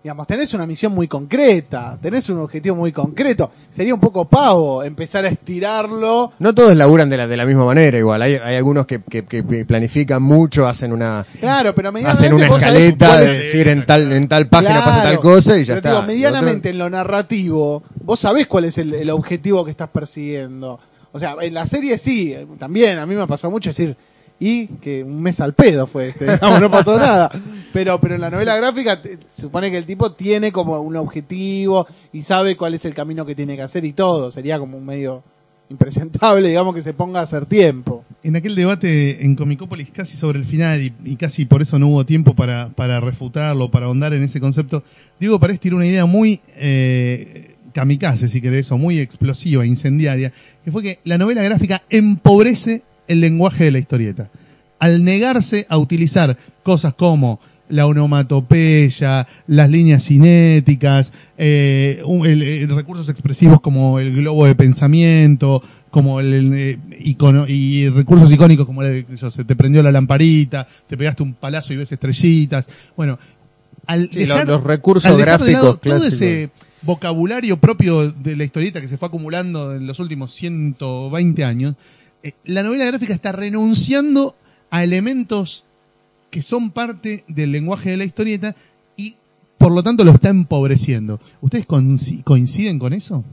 digamos, tenés una misión muy concreta, tenés un objetivo muy concreto. Sería un poco pavo empezar a estirarlo. No todos laburan de la, de la misma manera, igual. Hay, hay algunos que, que, que planifican mucho, hacen una, Claro, pero hacen una escaleta de decir en tal, en tal página Claro, pasa tal cosa y ya pero está. digo, medianamente en lo narrativo, vos sabés cuál es el, el objetivo que estás persiguiendo. O sea, en la serie sí, también, a mí me ha pasado mucho decir, y que un mes al pedo fue este, digamos, no pasó nada. Pero, pero en la novela gráfica te- supone que el tipo tiene como un objetivo y sabe cuál es el camino que tiene que hacer y todo. Sería como un medio impresentable, digamos, que se ponga a hacer tiempo. En aquel debate en Comicópolis, casi sobre el final, y, y casi por eso no hubo tiempo para, para refutarlo, para ahondar en ese concepto, Diego Paredes tiró una idea muy eh, kamikaze, si querés, o muy explosiva, incendiaria, que fue que la novela gráfica empobrece el lenguaje de la historieta. Al negarse a utilizar cosas como la onomatopeya, las líneas cinéticas, eh, un- el- el recursos expresivos como el globo de pensamiento, como el, el, eh, icono, y recursos icónicos como el, sé yo, se te prendió la lamparita, te pegaste un palazo y ves estrellitas. Bueno, al Sí, dejar, los- recursos al dejar de lado gráficos todo ese vocabulario propio de la historieta que se fue acumulando en los últimos 120 años, eh, la novela gráfica está renunciando a elementos que son parte del lenguaje de la historieta y por lo tanto lo está empobreciendo. ¿Ustedes coinci- coinciden con eso?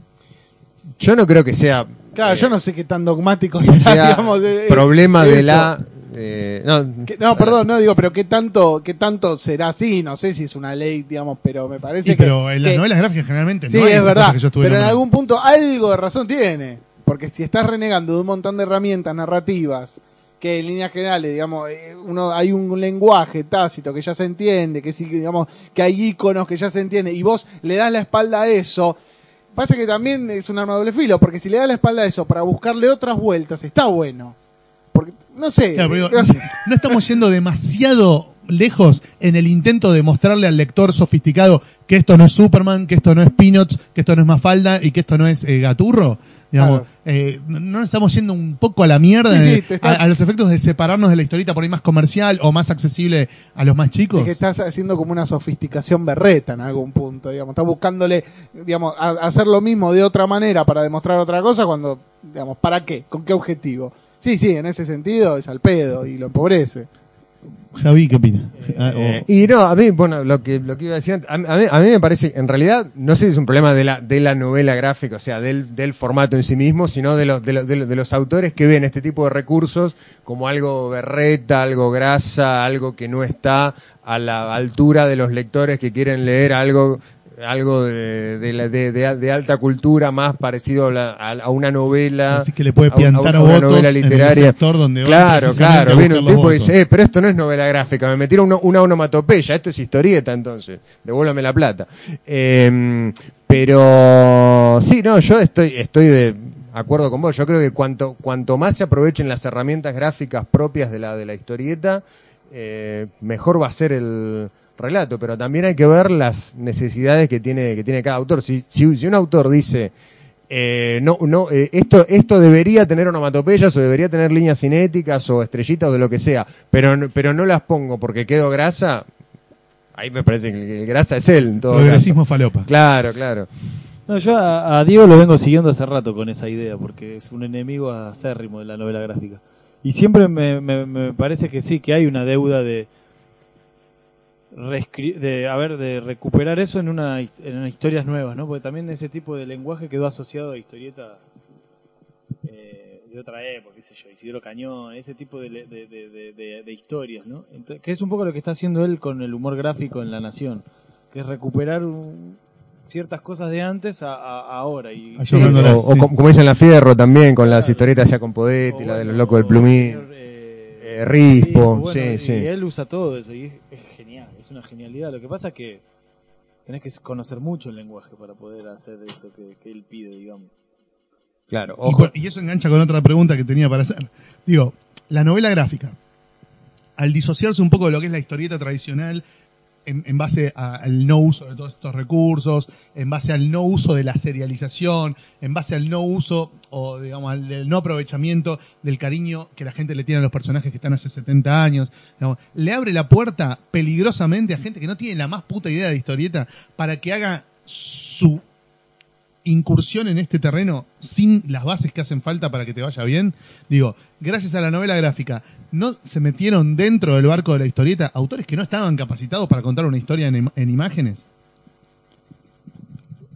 Yo no creo que sea Claro, eh, yo no sé qué tan dogmático sea, sea digamos, de- problema de la eh, no, Que- no, perdón, no digo, pero qué tanto, qué tanto será así, no sé si es una ley, digamos, pero me parece Sí, que. pero en las que- novelas gráficas generalmente Sí, no es verdad, cosas que yo estuve pero en algún punto algo de razón tiene, porque si estás renegando de un montón de herramientas narrativas, que en líneas generales, digamos, eh, uno hay un lenguaje tácito que ya se entiende, que sí, digamos, que hay iconos que ya se entiende, y vos le das la espalda a eso, pasa que también es un arma doble filo, porque si le das la espalda a eso para buscarle otras vueltas, está bueno. Porque, no sé, Claro, no sé. no estamos yendo demasiado lejos en el intento de mostrarle al lector sofisticado que esto no es Superman, que esto no es Peanuts, que esto no es Mafalda y que esto no es eh, Gaturro. Digamos, Claro. eh, no estamos yendo un poco a la mierda Sí, sí, te estás- a, a los efectos de separarnos de la historieta por ahí más comercial o más accesible a los más chicos. Es que estás haciendo como una sofisticación berreta en algún punto, digamos, estás buscándole, digamos, a- hacer lo mismo de otra manera para demostrar otra cosa cuando, digamos, ¿para qué? ¿Con qué objetivo? Sí, sí, en ese sentido es al pedo y lo empobrece. Javi, ¿qué opina? Ah, Eh, y no, a mí, bueno, lo que, lo que iba a decir a, a mí, a mí me parece, en realidad, no sé si es un problema de la, de la novela gráfica, o sea, del, del formato en sí mismo, sino de los, de, los, de los- de los autores que ven este tipo de recursos como algo berreta, algo grasa, algo que no está a la altura de los lectores que quieren leer algo algo de, de, de, de- de alta cultura más parecido a, la- a- a una novela Así que le puede a un- a piantar una novela literaria donde claro claro a viene un tipo y dice eh, pero esto no es novela gráfica, me metieron una, una onomatopeya, esto es historieta entonces, devuélvame la plata. Eh, pero sí, no, yo estoy, estoy de acuerdo con vos, yo creo que cuanto, cuanto más se aprovechen las herramientas gráficas propias de la, de la historieta, eh, mejor va a ser el relato, pero también hay que ver las necesidades que tiene, que tiene cada autor. Si, si, si un autor dice, eh, no, no, eh, esto, esto debería tener onomatopeyas o debería tener líneas cinéticas o estrellitas o de lo que sea, pero, no- pero no las pongo porque quedo grasa, ahí me parece que el grasa es él en todo Progresismo caso. falopa. Claro, claro. No, yo a, a Diego lo vengo siguiendo hace rato con esa idea, porque es un enemigo acérrimo de la novela gráfica. Y siempre me, me, me parece que sí, que hay una deuda de, de a ver, de recuperar eso en, una, en historias nuevas, ¿no? Porque también ese tipo de lenguaje quedó asociado a historieta eh, de otra época, qué sé yo, Isidro Cañón, ese tipo de, le- de, de- de- de- de historias, ¿no? Entonces, que es un poco lo que está haciendo él con el humor gráfico en La Nación, que es recuperar un- ciertas cosas de antes a, a- a ahora. Y, Sí, Hablando o, o sí. com- como dicen la Fierro también, con las historietas hacia Compodetti, o la de los locos del plumín. señor, eh, eh, Rispo, bueno, sí, y sí. él usa todo eso y es, es genial, es una genialidad. Lo que pasa es que tenés que conocer mucho el lenguaje para poder hacer eso que, que él pide, digamos. Claro, ojo. y eso engancha con otra pregunta que tenía para hacer. Digo, la novela gráfica, al disociarse un poco de lo que es la historieta tradicional, en, en base al no uso de todos estos recursos, en base al no uso de la serialización, en base al no uso o digamos al del no aprovechamiento del cariño que la gente le tiene a los personajes que están hace 70 años. Digamos, le abre la puerta peligrosamente a gente que no tiene la más puta idea de historieta para que haga su incursión en este terreno sin las bases que hacen falta para que te vaya bien. Digo, gracias a la novela gráfica, no se metieron dentro del barco de la historieta autores que no estaban capacitados para contar una historia en, en imágenes.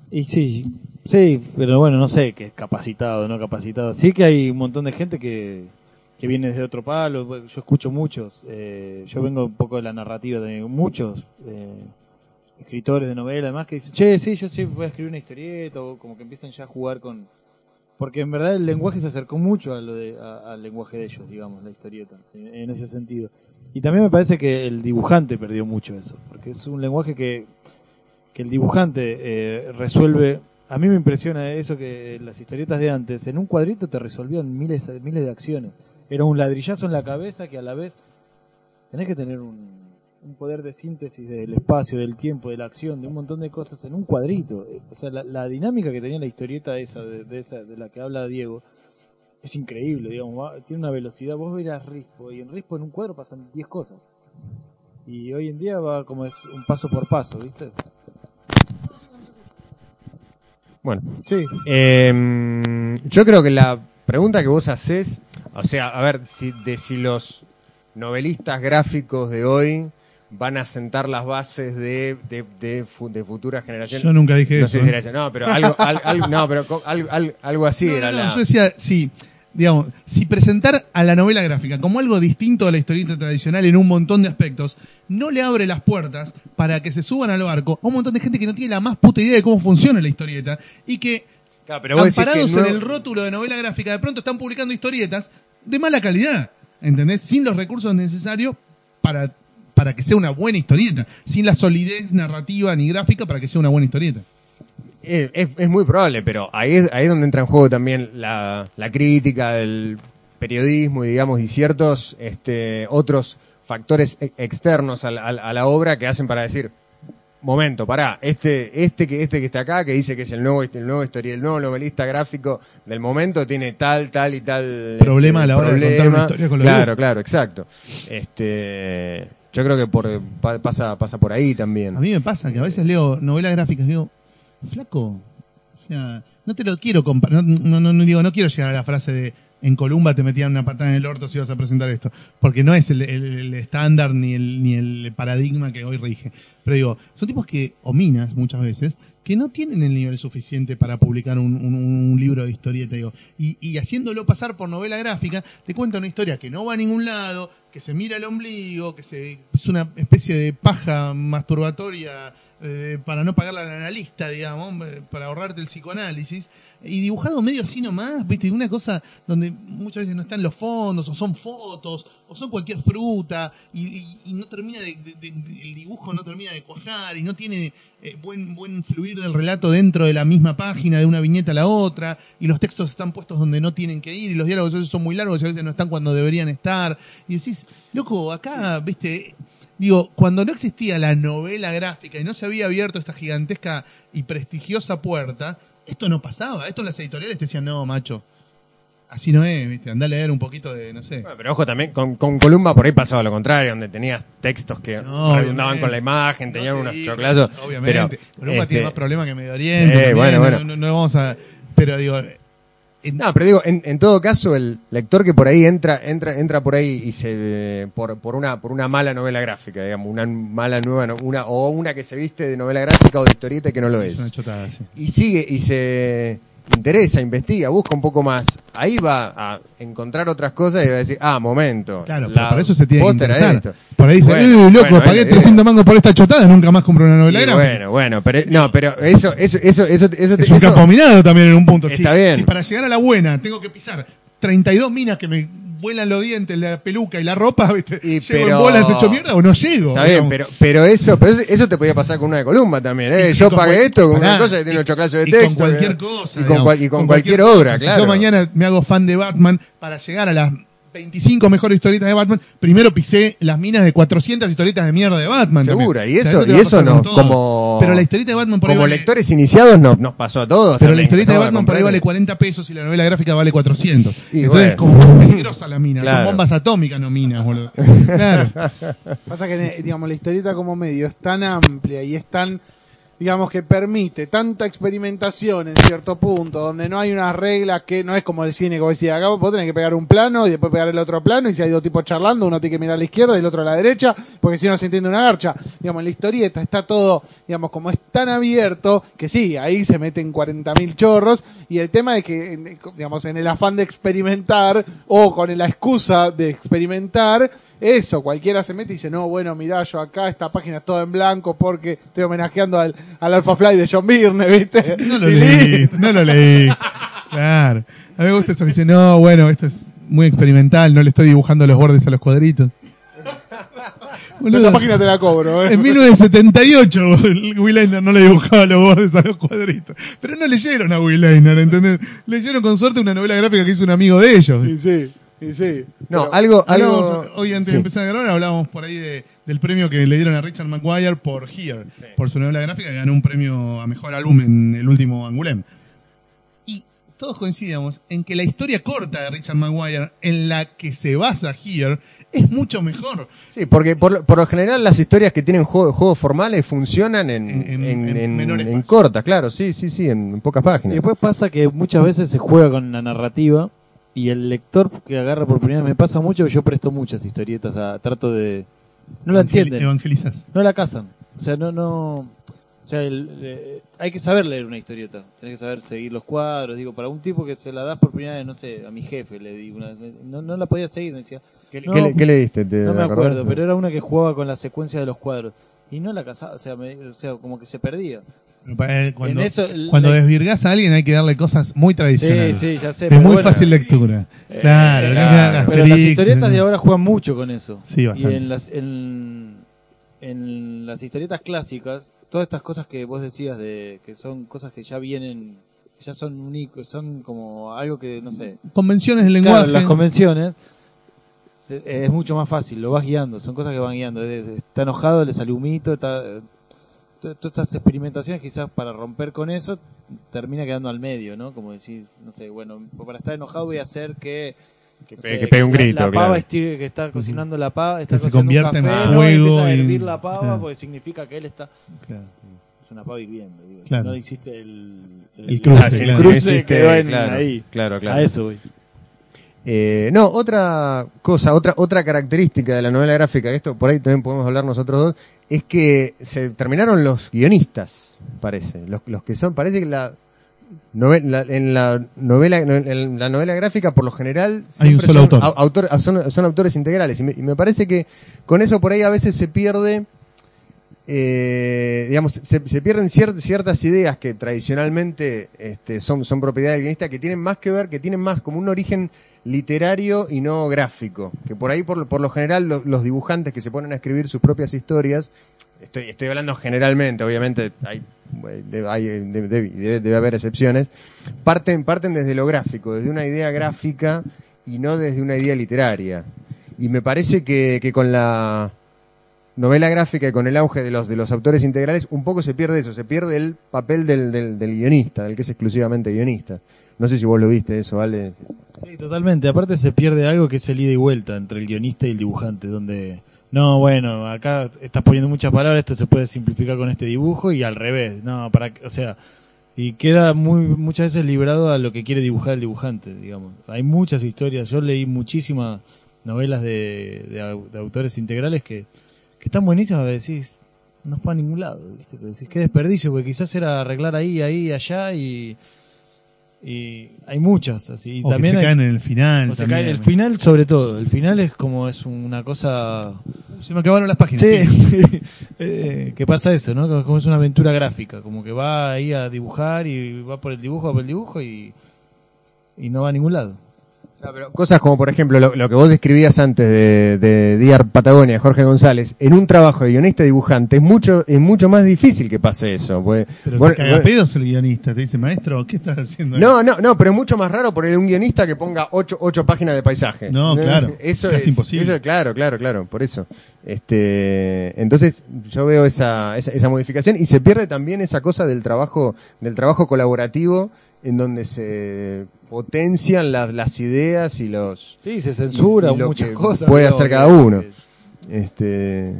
Y sí, sí, pero bueno, no sé qué es capacitado, no capacitado. Sí que hay un montón de gente que, que viene desde otro palo. Yo escucho muchos. eh, yo vengo un poco de la narrativa de muchos eh, escritores de novela, además, que dicen, che, sí, yo sí voy a escribir una historieta, o como que empiezan ya a jugar con. Porque en verdad el lenguaje se acercó mucho a lo de, a- al lenguaje de ellos, digamos, la historieta, en, en ese sentido. Y también me parece que el dibujante perdió mucho eso, porque es un lenguaje que que el dibujante eh, resuelve. A mí me impresiona eso que las historietas de antes, en un cuadrito te resolvían miles, miles de acciones. Era un ladrillazo en la cabeza que a la vez tenés que tener un, un poder de síntesis del espacio, del tiempo, de la acción, de un montón de cosas en un cuadrito. O sea, la, la dinámica que tenía la historieta esa de, de esa, de la que habla Diego, es increíble, digamos, va- tiene una velocidad. Vos verás Rispo, y en Rispo en un cuadro pasan 10 cosas. Y hoy en día va como es un paso por paso, ¿viste? Bueno, Sí, Eh, yo creo que la pregunta que vos haces, o sea, a ver, si, de si los novelistas gráficos de hoy van a sentar las bases de, de, de, fu- de futuras generaciones. Yo nunca dije no eso. sé si ¿eh? era eso, no, pero algo, al- al- no, pero algo, al- algo así No, era no, no, la. Yo decía, sí, digamos, si presentar a la novela gráfica como algo distinto a la historieta tradicional en un montón de aspectos, no le abre las puertas para que se suban al barco a un montón de gente que no tiene la más puta idea de cómo funciona la historieta y que Claro, pero que nuevo- en el rótulo de novela gráfica de pronto están publicando historietas de mala calidad, ¿entendés? Sin los recursos necesarios para, para que sea una buena historieta, sin la solidez narrativa ni gráfica para que sea una buena historieta. Es, es- es muy probable, pero ahí es, ahí es donde entra en juego también la, la crítica, el periodismo y digamos y ciertos este, otros factores e- externos a la, a obra que hacen para decir momento, pará, este, este que, este que está acá, que dice que es el nuevo, el nuevo historia, el nuevo novelista gráfico del momento, tiene tal, tal y tal Problema este, a la hora de contar problema. una historia con los Claro, claro, exacto. Este, yo creo que por, pa- pasa, pasa por ahí también. A mí me pasa que a veces leo novelas gráficas y digo, flaco, o sea, no te lo quiero comparar, no, no, no, no digo, no quiero llegar a la frase de en Columba te metían una patada en el orto si ibas a presentar esto, porque no es el, estándar ni el, ni el paradigma que hoy rige. Pero digo, son tipos que, o muchas veces, que no tienen el nivel suficiente para publicar un, un- libro de historieta, digo, y, y haciéndolo pasar por novela gráfica, te cuenta una historia que no va a ningún lado, que se mira el ombligo, que se, es una especie de paja masturbatoria eh, para no pagarle al analista, digamos, eh, para ahorrarte el psicoanálisis, y dibujado medio así nomás, viste, una cosa donde muchas veces no están los fondos, o son fotos, o son cualquier fruta, y, y- y no termina de, el dibujo no termina de cuajar, y no tiene eh, buen, fluir del relato dentro de la misma página, de una viñeta a la otra, y los textos están puestos donde no tienen que ir, y los diálogos son muy largos y a veces no están cuando deberían estar, y decís, loco, acá, viste, Digo, cuando no existía la novela gráfica y no se había abierto esta gigantesca y prestigiosa puerta, esto no pasaba. Esto las editoriales te decían, no, macho, así no es, viste, anda a leer un poquito de, no sé. Bueno, pero ojo también, con, con Columba por ahí pasaba lo contrario, donde tenías textos que No, redundaban con la imagen, tenían No te unos digo, choclazos. Obviamente. Pero, Columba este, tiene más problemas que Medio Oriente. Sí, también, bueno, no, bueno. No, no vamos a... Pero digo... No, pero digo, en, en todo caso, el lector que por ahí entra, entra, entra por ahí y se, por, por una, por una mala novela gráfica, digamos, una mala nueva, una, o una que se viste de novela gráfica o de historieta que no lo es una es. chotada, sí. Y sigue, y se interesa, investiga, busca un poco más. Ahí va a encontrar otras cosas y va a decir, ah, momento. Claro, la pero para eso se tiene que interesar. esto. Por ahí dice, Bueno, "Eh, loco, bueno, pagué eh, 300 mangos por esta chotada, nunca más compro una novela gráfica. bueno, bueno, pero no, pero eso, eso, eso, eso, eso, Es un eso- minado también en un punto. Está bien. Si para llegar a la buena tengo que pisar 32 minas que me vuelan los dientes, la peluca y la ropa, ¿viste? Y ¿Llego pero- en bolas hecho mierda o no llego? Está bien, pero, pero eso, pero eso, eso te podía pasar con una de Columba también, ¿eh? Yo pagué cual- esto con pará, una cosa que tiene ocho clases de y texto. con cualquier cosa. Y con, digamos, cual- y con cualquier, obra, cosa. claro. Si yo mañana me hago fan de Batman para llegar a las 25 mejores historietas de Batman, primero pisé las minas de 400 historietas de mierda de Batman. Segura, también. y O sea, eso, y eso no, como, Pero la historieta de Batman por como vale- lectores iniciados nos, nos pasó a todos. Pero la historieta de Batman por ahí vale 40 pesos y la novela gráfica vale 400. Y Entonces, bueno. como peligrosa la mina. Claro. Son bombas atómicas, no minas, boludo. Claro. Pasa que, digamos, la historieta como medio es tan amplia y es tan, digamos, que permite tanta experimentación en cierto punto, donde no hay una regla que no es como el cine, como decía, acá vos tenés que pegar un plano y después pegar el otro plano, y si hay dos tipos charlando, uno tiene que mirar a la izquierda y el otro a la derecha, porque si no se entiende una garcha. Digamos, en la historieta está todo, digamos, como es tan abierto, que sí, ahí se meten 40.000 chorros, y el tema es que, digamos, en el afán de experimentar, o con la excusa de experimentar, eso, cualquiera se mete y dice, no, bueno, mirá, yo acá, esta página es toda en blanco porque estoy homenajeando al, al Alpha Fly de John Byrne, ¿viste? No lo leí, no lo leí. Claro. A mí me gusta eso que dice, no, bueno, esto es muy experimental, no le estoy dibujando los bordes a los cuadritos. Boludo, Esta página te la cobro, ¿eh? En 1978 Will Eisner no le dibujaba los bordes a los cuadritos. Pero no leyeron a Will Eisner, ¿entendés? Leyeron con suerte una novela gráfica que hizo un amigo de ellos. Y sí, y sí. No, Pero- algo, algo. hoy antes sí. de empezar a grabar hablábamos por ahí de- del premio que le dieron a Richard Maguire por Here, por su novela gráfica que ganó un premio a mejor álbum en el último Angulem. Y todos coincidíamos en que la historia corta de Richard Maguire en la que se basa Here es mucho mejor. Sí, porque por, lo- por lo general las historias que tienen juego- juegos formales funcionan en, En- en- en, cortas, claro, sí, sí, sí, en, pocas Y páginas. después pasa que muchas veces se juega con la narrativa y el lector que agarra por primera vez me pasa mucho que yo presto muchas historietas, a, trato de... No la entienden, Evangelizas. no la cazan. O sea, no, no... O sea, el- eh, hay que saber leer una historieta, tenés que saber seguir los cuadros. Digo, para un tipo que se la das por primera vez, no sé, a mi jefe le di una vez, no, no la podía seguir, me decía, ¿Qué, no, qué le, qué le diste? ¿Te no me acordás? acuerdo, pero era una que jugaba con la secuencia de los cuadros. Y no la cazaba, o sea, me- o sea como que se perdía. Cuando, eso, cuando desvirgas a alguien hay que darle cosas muy Sí, tradicionales. sí, ya sé. de pero muy bueno. fácil lectura. Eh, claro, dar Pero las historietas de ahora juegan mucho con eso. Sí, y bastante. en las, en, en las historietas clásicas, todas estas cosas que vos decías de que son cosas que ya vienen, ya son únicos, son como algo que, no sé, Convenciones del Claro, lenguaje. las convenciones se- es mucho más fácil, lo vas guiando, son cosas que van guiando. Es- es- Está enojado, le sale humito, está, to- todas estas experimentaciones quizás para romper con eso termina quedando al medio, ¿no? Como decir, no sé, bueno, para estar enojado voy a hacer que Que, no pegue- sé, que pegue un la- grito, la, claro. pava esté- que está cocinando la pava, está Que se cocinando un convierta en café, ¿no? Y fuego empieza a y- hervir la pava claro. porque significa que él está Claro. es una pava hirviendo, digo. Claro. Si no hiciste el, El cruce, claro. sí, cruce quedó en- claro, ahí. claro, claro. A eso, voy. Eh, no, otra cosa, otra otra característica de la novela gráfica, esto por ahí también podemos hablar nosotros dos, es que se terminaron los guionistas, parece. Los, los que son, parece que la, nove- la- en la novela en la novela gráfica por lo general Hay un solo son, autor. au- autor- son, son autores integrales y me, y me parece que con eso por ahí a veces se pierde eh, digamos, se, se pierden cier- ciertas ideas que tradicionalmente este, son, son propiedad del guionista que tienen más que ver, que tienen más como un origen literario y no gráfico. Que por ahí, por, por lo general, lo- los dibujantes que se ponen a escribir sus propias historias, estoy, estoy hablando generalmente, obviamente hay, de- hay, de- de- debe, debe haber excepciones, parten, parten desde lo gráfico, desde una idea gráfica y no desde una idea literaria. Y me parece que, que con la novela gráfica y con el auge de los, de los autores integrales, un poco se pierde eso, se pierde el papel del, del, guionista, del que es exclusivamente guionista. No sé si vos lo viste eso, ¿vale? Sí, totalmente. Aparte se pierde algo que es el ida y vuelta entre el guionista y el dibujante, donde no, bueno, acá estás poniendo muchas palabras, esto se puede simplificar con este dibujo y al revés, no, para, o sea, y queda muy muchas veces librado a lo que quiere dibujar el dibujante, digamos. Hay muchas historias, yo leí muchísimas novelas de, de autores integrales que, que están buenísimas, que decís, no es para ningún lado, ¿viste? Que decís, qué desperdicio, porque quizás era arreglar ahí, ahí, allá y, y hay muchas así. Y O también que se hay- caen en el final. o se también. cae en el final sobre todo. El final es como es una cosa... Se me acabaron las páginas. Sí, sí. Eh, que pasa eso, ¿no? Como- Como es una aventura gráfica. Como que va ahí a dibujar y va por el dibujo, va por el dibujo y, y no va a ningún lado. No, pero cosas como, por ejemplo, lo, lo que vos describías antes de, de Díaz Patagonia, Jorge González, en un trabajo de guionista dibujante es mucho, es mucho más difícil que pase eso. pues, Pero vos- te caga pedos el guionista, te dice, maestro, ¿qué estás haciendo? ahí?" no, no, no, pero es mucho más raro poner un guionista que ponga ocho, ocho páginas de paisaje. No, claro, Eso es imposible. eso- claro, claro, claro, por eso. Este, entonces yo veo esa, esa, esa modificación y se pierde también esa cosa del trabajo, del trabajo colaborativo en donde se potencian las, las ideas y los, Sí, se censura Y- y lo muchas que cosas. puede hacer cada uno. este,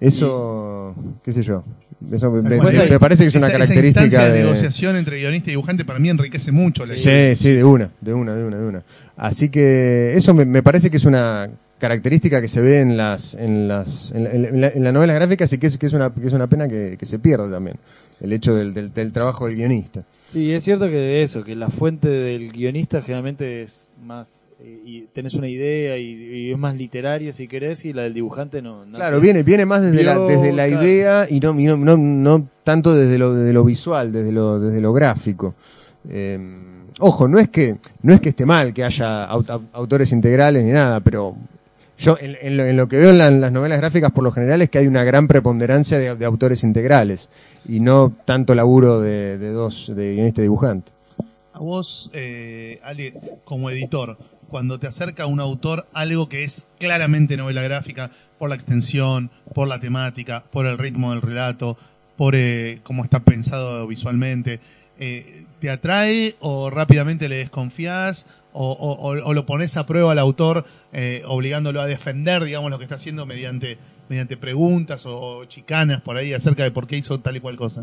eso, qué sé yo, eso me, me- Después hay- me parece que es una Esa- característica de de, negociación entre guionista y dibujante para mí enriquece mucho la Sí, sí, de una, de una, de una, de una. Así que eso me, me parece que es una característica que se ve en las, en las, en, la- en la- en las novelas gráficas y que es, que es una, que es una pena que, que se pierda también. El hecho del, del, del trabajo del guionista. Sí, es cierto que eso, que la fuente del guionista generalmente es más, eh, y tenés una idea y, y es más literaria si querés, y la del dibujante no. no Claro, sé. viene, viene más desde la, desde la claro. idea y no, y no, no, no tanto desde lo, desde lo visual, desde lo, desde lo gráfico. Eh, ojo, no es que, no es que esté mal que haya au- au- autores integrales ni nada, pero yo en, lo, en lo que veo en, la- en las novelas gráficas por lo general es que hay una gran preponderancia de, autores integrales y no tanto laburo de, dos, de y dibujante. A vos, eh, Ale, como editor, cuando te acerca un autor algo que es claramente novela gráfica, por la extensión, por la temática, por el ritmo del relato, por eh, cómo está pensado visualmente, eh, ¿te atrae o rápidamente le desconfías o, o- lo pones a prueba al autor eh, obligándolo a defender, digamos, lo que está haciendo mediante, mediante preguntas o, chicanas por ahí acerca de por qué hizo tal y cual cosa?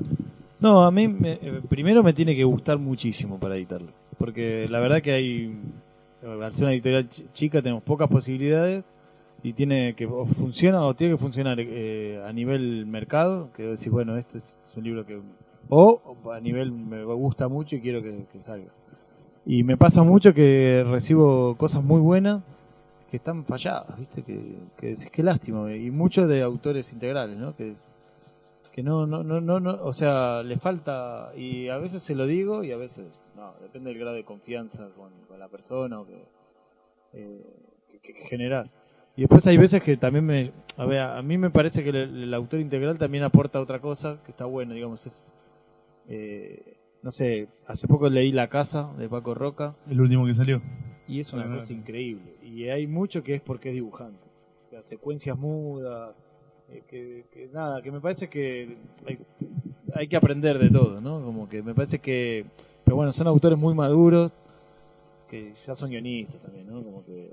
No, a mí me- eh, primero me tiene que gustar muchísimo para editarlo. Porque la verdad que hay, al ser una editorial ch- chica tenemos pocas posibilidades y tiene que, o funciona o tiene que funcionar eh, a nivel mercado, que decís, bueno, este es un libro que, o a nivel me gusta mucho y quiero que salga. Y me pasa mucho que recibo cosas muy buenas que están falladas, ¿viste? Que, que decís, lástima. Y muchos de autores integrales, ¿no? Que que no, no, no, no, no, o sea, le falta, y a veces se lo digo y a veces no, depende del grado de confianza con, con la persona o que, eh, que, que generás. Y después hay veces que también me, a ver, a mí me parece que el, el autor integral también aporta otra cosa que está buena, digamos, es, eh, no sé, hace poco leí La Casa de Paco Roca El último que salió. y es una Ah, cosa increíble. Y hay mucho que es porque es dibujante. Las secuencias mudas, eh, que, que nada, que me parece que hay, hay que aprender de todo, ¿no? Como que me parece que, pero bueno, son autores muy maduros, que ya son guionistas también, ¿no? Como que,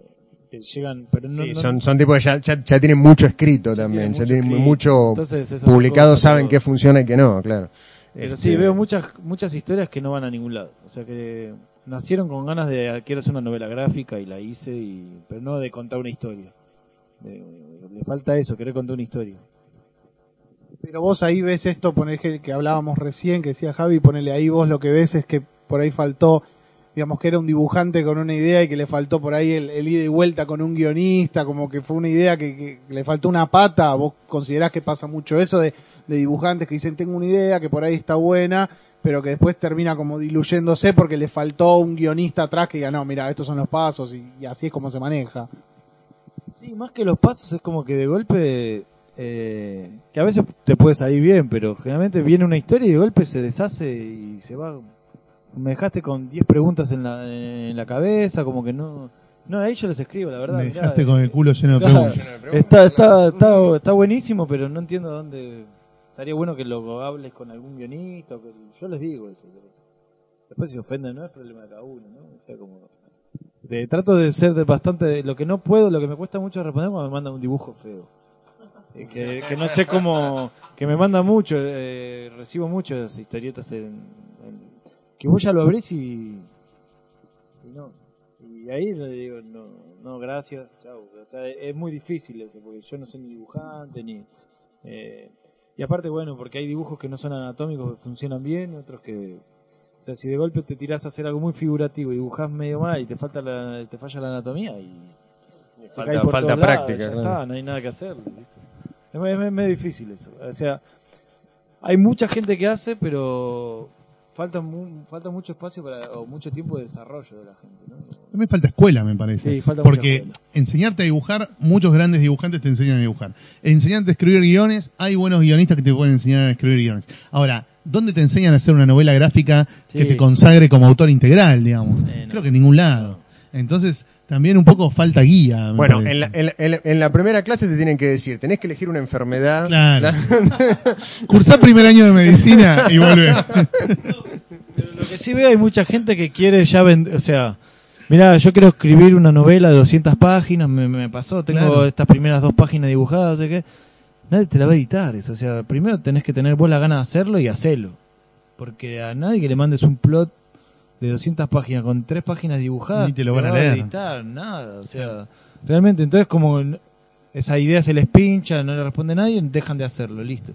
que llegan, pero no, Sí, no- son, son tipos que ya, ya, ya tienen mucho escrito Ya también, tienen ya tienen escrito. mucho Entonces, publicado, saben qué funciona y qué no, claro. Pero Este, sí, veo muchas muchas historias que no van a ningún lado. O sea que nacieron con ganas de "Ah, quiero hacer una novela gráfica y la hice, y, pero no de contar una historia. Eh, le falta eso, querer contar una historia. Pero vos ahí ves esto, poner que, que hablábamos recién, que decía Javi, ponele ahí vos lo que ves es que por ahí faltó, digamos que era un dibujante con una idea y que le faltó por ahí el, ida y vuelta con un guionista, como que fue una idea que, le faltó una pata. ¿Vos considerás que pasa mucho eso de, de dibujantes que dicen tengo una idea que por ahí está buena, pero que después termina como diluyéndose porque le faltó un guionista atrás que diga, no, mira, estos son los pasos y, y así es como se maneja? Sí, más que los pasos es como que de golpe, eh, que a veces te puede salir bien, pero generalmente viene una historia y de golpe se deshace y se va. Me dejaste con 10 preguntas en la, en la cabeza, como que no... No, ahí yo les escribo, la verdad. Me dejaste con el culo lleno de Claro. preguntas. Está, está, está, está buenísimo, pero no entiendo dónde. Estaría bueno que lo hables con algún guionista. o que- yo les digo eso. pero Después si se ofenden, no es problema de cada uno, ¿no? O sea, como. de- trato de ser de bastante. Lo que no puedo, lo que me cuesta mucho responder cuando me mandan un dibujo feo. Eh, que, que no sé cómo. Que me manda mucho. eh, recibo muchas historietas en- Que vos ya lo abrís y. Y no. Y ahí le digo, no, no, gracias, chao. O sea, es muy difícil eso, porque yo no soy ni dibujante, ni... eh, y aparte, bueno, porque hay dibujos que no son anatómicos, que funcionan bien, y otros que... O sea, si de golpe te tirás a hacer algo muy figurativo y dibujás medio mal y te falta la, te falla la anatomía y se Falta- cae por falta todos lados, práctica, ya claro. está, no hay nada que hacer. Es, muy difícil eso. O sea, hay mucha gente que hace, pero falta, mu- falta mucho espacio para, o mucho tiempo de desarrollo de la gente, ¿no? También falta escuela, me parece. Sí, falta Porque enseñarte a dibujar, muchos grandes dibujantes te enseñan a dibujar. Enseñarte a escribir guiones, hay buenos guionistas que te pueden enseñar a escribir guiones. Ahora, ¿dónde te enseñan a hacer una novela gráfica que te consagre como autor integral, digamos? Sí, no. Creo que en ningún lado. Entonces, también un poco falta guía. Bueno, en la, en, la- en la- primera clase te tienen que decir, tenés que elegir una enfermedad. Claro. Cursar primer año de medicina y volver. Lo que sí veo hay mucha gente que quiere ya vender, o sea, mira, yo quiero escribir una novela de 200 páginas, me, me pasó, tengo Claro. estas primeras dos páginas dibujadas, no sé qué. Nadie te la va a editar eso, o sea, primero tenés que tener vos la gana de hacerlo y hacerlo. Porque a nadie que le mandes un plot de 200 páginas con tres páginas dibujadas Ni te lo van a leer. editar, nada, o sea, realmente entonces como esa idea se les pincha, no le responde nadie, dejan de hacerlo, listo.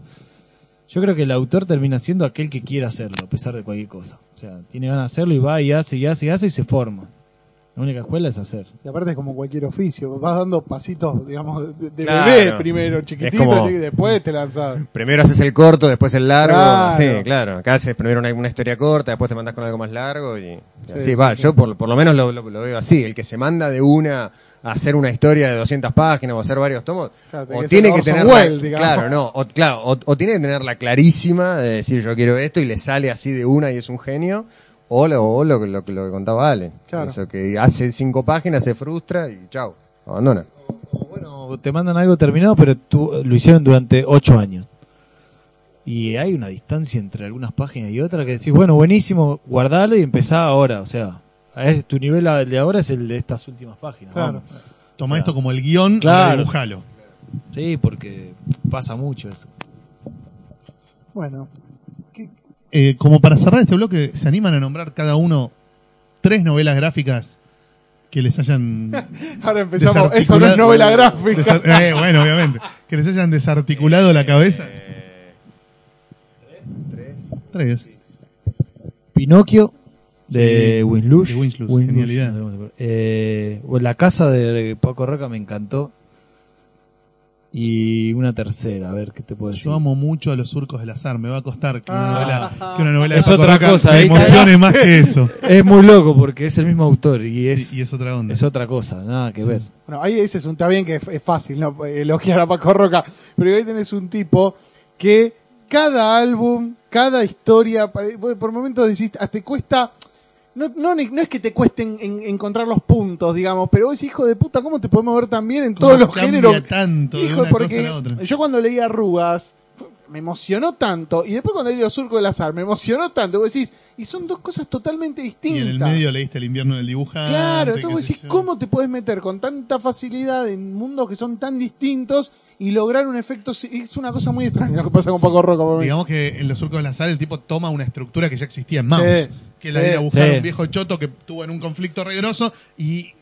Yo creo que el autor termina siendo aquel que quiere hacerlo, a pesar de cualquier cosa. O sea, tiene ganas de hacerlo y va y hace y hace y hace y se forma. La única escuela es hacer. Y aparte es como cualquier oficio, vas dando pasitos, digamos, de, de Claro. bebé primero, chiquitito, como- y después te lanzas. Primero haces el corto, después el largo. Claro. Sí, claro. Acá haces primero una, una historia corta, después te mandas con algo más largo y, y Sí, así sí, va. sí. Yo por, por lo menos lo, lo- lo veo así. El que se manda de una a hacer una historia de 200 páginas o hacer varios tomos, Claro, o que tiene que tener claro, no, o, claro, o, o tiene que tenerla clarísima de decir yo quiero esto y le sale así de una y es un genio, o lo, o lo, que- lo, que- lo que contaba Ale. Claro. Eso que hace cinco páginas, se frustra y chau, abandona. O bueno, te mandan algo terminado, pero tú, lo hicieron durante ocho años. Y hay una distancia entre algunas páginas y otras que decís, bueno, buenísimo, guardalo y empezá ahora. O sea, tu nivel de ahora es el de estas últimas páginas. Claro. vamos. Toma O sea, esto como el guion, claro. y dibujalo. Sí, porque pasa mucho eso. Bueno, ¿qué- Eh, como para cerrar este bloque, ¿se animan a nombrar cada uno tres novelas gráficas que les hayan ahora empezamos, eso no es novela gráfica. eh, bueno, obviamente. Que les hayan desarticulado la cabeza. Tres. Pinocchio de Sí, Winslush. de Winslush, genialidad. no sé. Eh, la casa de Paco Roca me encantó. Y una tercera, a ver qué te puedo decir. Yo amo mucho a los surcos del azar. Me va a costar que una Ah. novela, que una novela Es de otra cosa, me emocione más que eso. Es muy loco porque es el mismo autor y es, Sí, y es otra onda. es otra cosa, nada que ver. Bueno, ahí ese es un, está bien que es, es fácil, ¿no? Elogiar a Paco Roca, pero ahí tenés un tipo que cada álbum, cada historia, por momentos decís, hasta te cuesta, no, no, es que te cueste en- en- encontrar los puntos, digamos, pero vos decís, hijo de puta, ¿cómo te podemos ver tan bien en ¿Cómo todos los géneros? tanto de Hijo, una porque yo cuando leí Arrugas, me emocionó tanto, y después cuando leí Los Surcos del Azar, me emocionó tanto, vos decís, y son dos cosas totalmente Y distintas. en el medio leíste el invierno del dibujante. Claro, entonces vos decís, yo. ¿cómo te puedes meter con tanta facilidad en mundos que son tan distintos y lograr un efecto? Es una cosa muy extraña lo que pasa con Paco Roca por mí. Digamos que en los surcos del azar el tipo toma una estructura que ya existía en Mouse. Sí, que la sí, de ir a buscar sí. un viejo choto que tuvo en un conflicto regroso y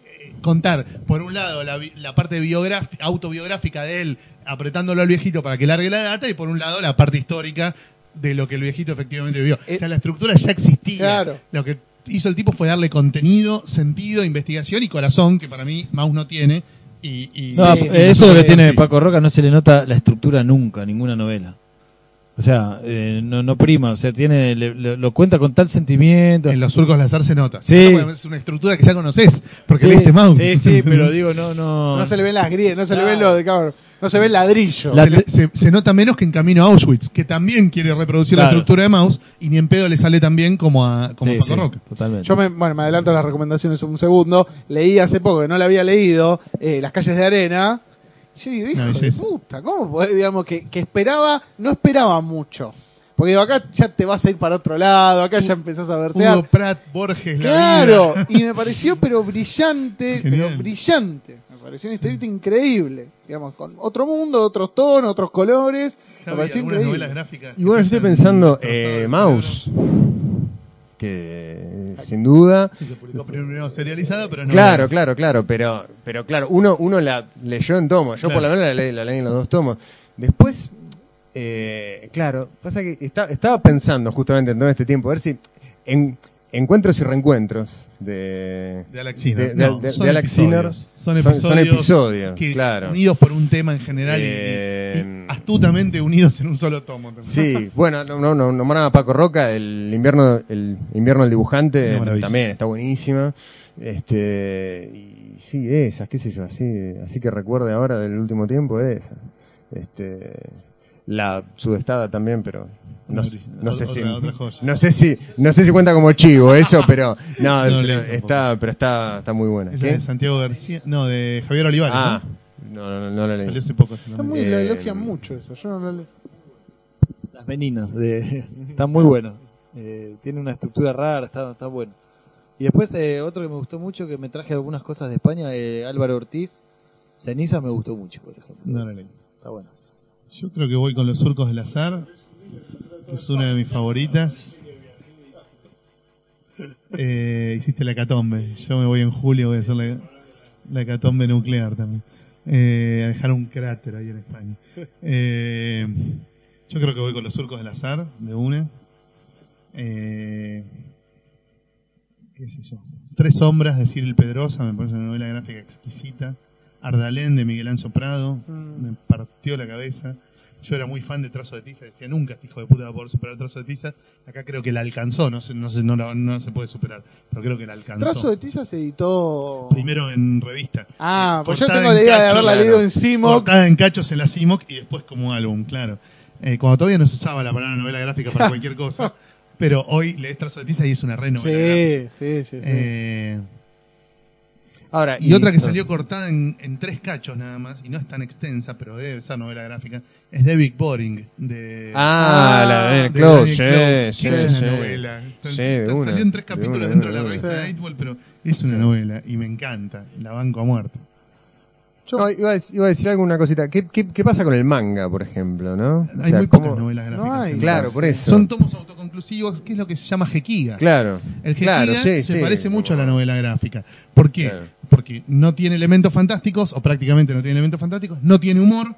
contar, por un lado, la, la parte biográf- autobiográfica de él apretándolo al viejito para que largue la data y por un lado la parte histórica de lo que el viejito efectivamente vivió. Eh, o sea, la estructura ya existía. Claro. Lo que hizo el tipo fue darle contenido, sentido, investigación y corazón, que para mí Mouse no tiene. Y, y- No, y- y eso es lo que tiene sí. Paco Roca, no se le nota la estructura nunca, ninguna novela. O sea, eh, no, no prima, o sea, tiene, le- le- lo cuenta con tal sentimiento. En los surcos azar se nota. Sí. Es una estructura que ya conoces, porque Sí, leíste Mouse. Sí, sí, pero digo, no, no. No se le ven las grietas, no se le ven los de cabrón, no se ve el ladrillo. La- se, le- se- se nota menos que en Camino a Auschwitz, que también quiere reproducir la estructura de Mouse y ni en pedo le sale tan bien como a, como Sí, a Paco sí, Roca. totalmente. Yo me, bueno, me adelanto a las recomendaciones un segundo. Leí hace poco, que no la había leído, eh, Las calles de arena. Yo digo, hijo Una de puta, ¿cómo podés, digamos, que, que esperaba, no esperaba mucho? Porque digo, acá ya te vas a ir para otro lado, acá ya empezás a versear. Hugo Pratt, Borges, la Claro, vida. y me pareció pero brillante, Genial. pero brillante. Me pareció una historieta increíble, digamos, con otro mundo, otros tonos, otros colores. Me pareció increíble. novelas gráficas. Y bueno, yo estoy pensando, eh, Mouse, que sin duda, cerebro. Sí, se publicó primero serializada, pero no. claro, claro, claro, pero, pero claro, uno, uno la leyó en tomos, yo por lo menos la leí, la leí en los dos tomos. Después, eh, claro, pasa que está- estaba pensando justamente en todo este tiempo, a ver si en, Encuentros y reencuentros de, De Alex Sinner. de- No, son de Alex episodios. Son episodios, son episodios, que, claro. unidos por un tema en general y- y- Eh, y, astutamente unidos en un solo tomo. también. Sí, bueno, no, no, no, nombraban a Paco Roca, el invierno, el invierno del dibujante también está buenísima. Este, y sí, esas, qué sé yo, así, así que recuerde ahora del último tiempo esa. Este, la sudestada también, pero no, no sé otra- si, no sé si, no sé si cuenta como chivo eso, pero no, No, está, pero está, está muy buena. Esa de Santiago García, no, de Javier Olivares. Ah, ¿no? no, no, no, la leí. Salió hace poco. Está muy, Eh, lo elogian mucho eso. Yo no lo leo. Las meninas, de, está muy bueno. Eh, tiene una estructura rara, está, está bueno. Y después eh, otro que me gustó mucho, que me traje algunas cosas de España, eh, Álvaro Ortiz. Ceniza me gustó mucho, por ejemplo. No la leí. Está bueno. Yo creo que voy con los surcos del azar, que es una de mis favoritas. Eh, hiciste la catombe. Yo me voy en julio, voy a hacer la, la catombe nuclear también. Eh, a dejar un cráter ahí en España. Eh, yo creo que voy con los surcos del azar, de una. Eh, qué sé yo. Tres sombras de Cyril Pedrosa, me parece una novela gráfica exquisita. Ardalén de Miguel Anzo Prado, Mm. me partió la cabeza. Yo era muy fan de Trazo de Tiza, decía nunca este hijo de puta va a poder superar Trazo de Tiza. Acá creo que la alcanzó, no se, no se, no, la- no se puede superar, pero creo que la alcanzó. Trazo de Tiza se editó. Primero en revista. Ah, pues yo Cortada tengo la en idea de haberla claro. leído en Simoc. Cortada en cachos en la CIMOC y después como álbum, claro. Eh, cuando todavía no se usaba la palabra novela gráfica para cualquier cosa, pero hoy lees Trazo de Tiza y es una re novela gráfica. Sí, sí, sí. sí. Eh, Ahora, y, otra que salió cortada en, en tres cachos nada más, y no es tan extensa, pero debe ser novela gráfica, es de Big Boring, de... Ah, la de de Close, sí, sí, que es sí. una novela. Sí, de Salió una, en tres de capítulos una, de dentro una, de la de revista de Nightwall, pero es una novela y me encanta, la banco a muerte. Yo- No, iba, a, dec- iba a decir alguna cosita. ¿Qué, qué, qué pasa con el manga, por ejemplo, no? O Hay sea, muy ¿cómo- pocas novelas No gráficas. hay. Claro, por eso. Son tomos autoconclusivos, que es lo que se llama Jequiga. Claro. El Jequiga claro, sí, se sí, parece mucho a la novela gráfica. ¿Por qué? Claro. Porque no tiene elementos fantásticos, o prácticamente no tiene elementos fantásticos, no tiene humor,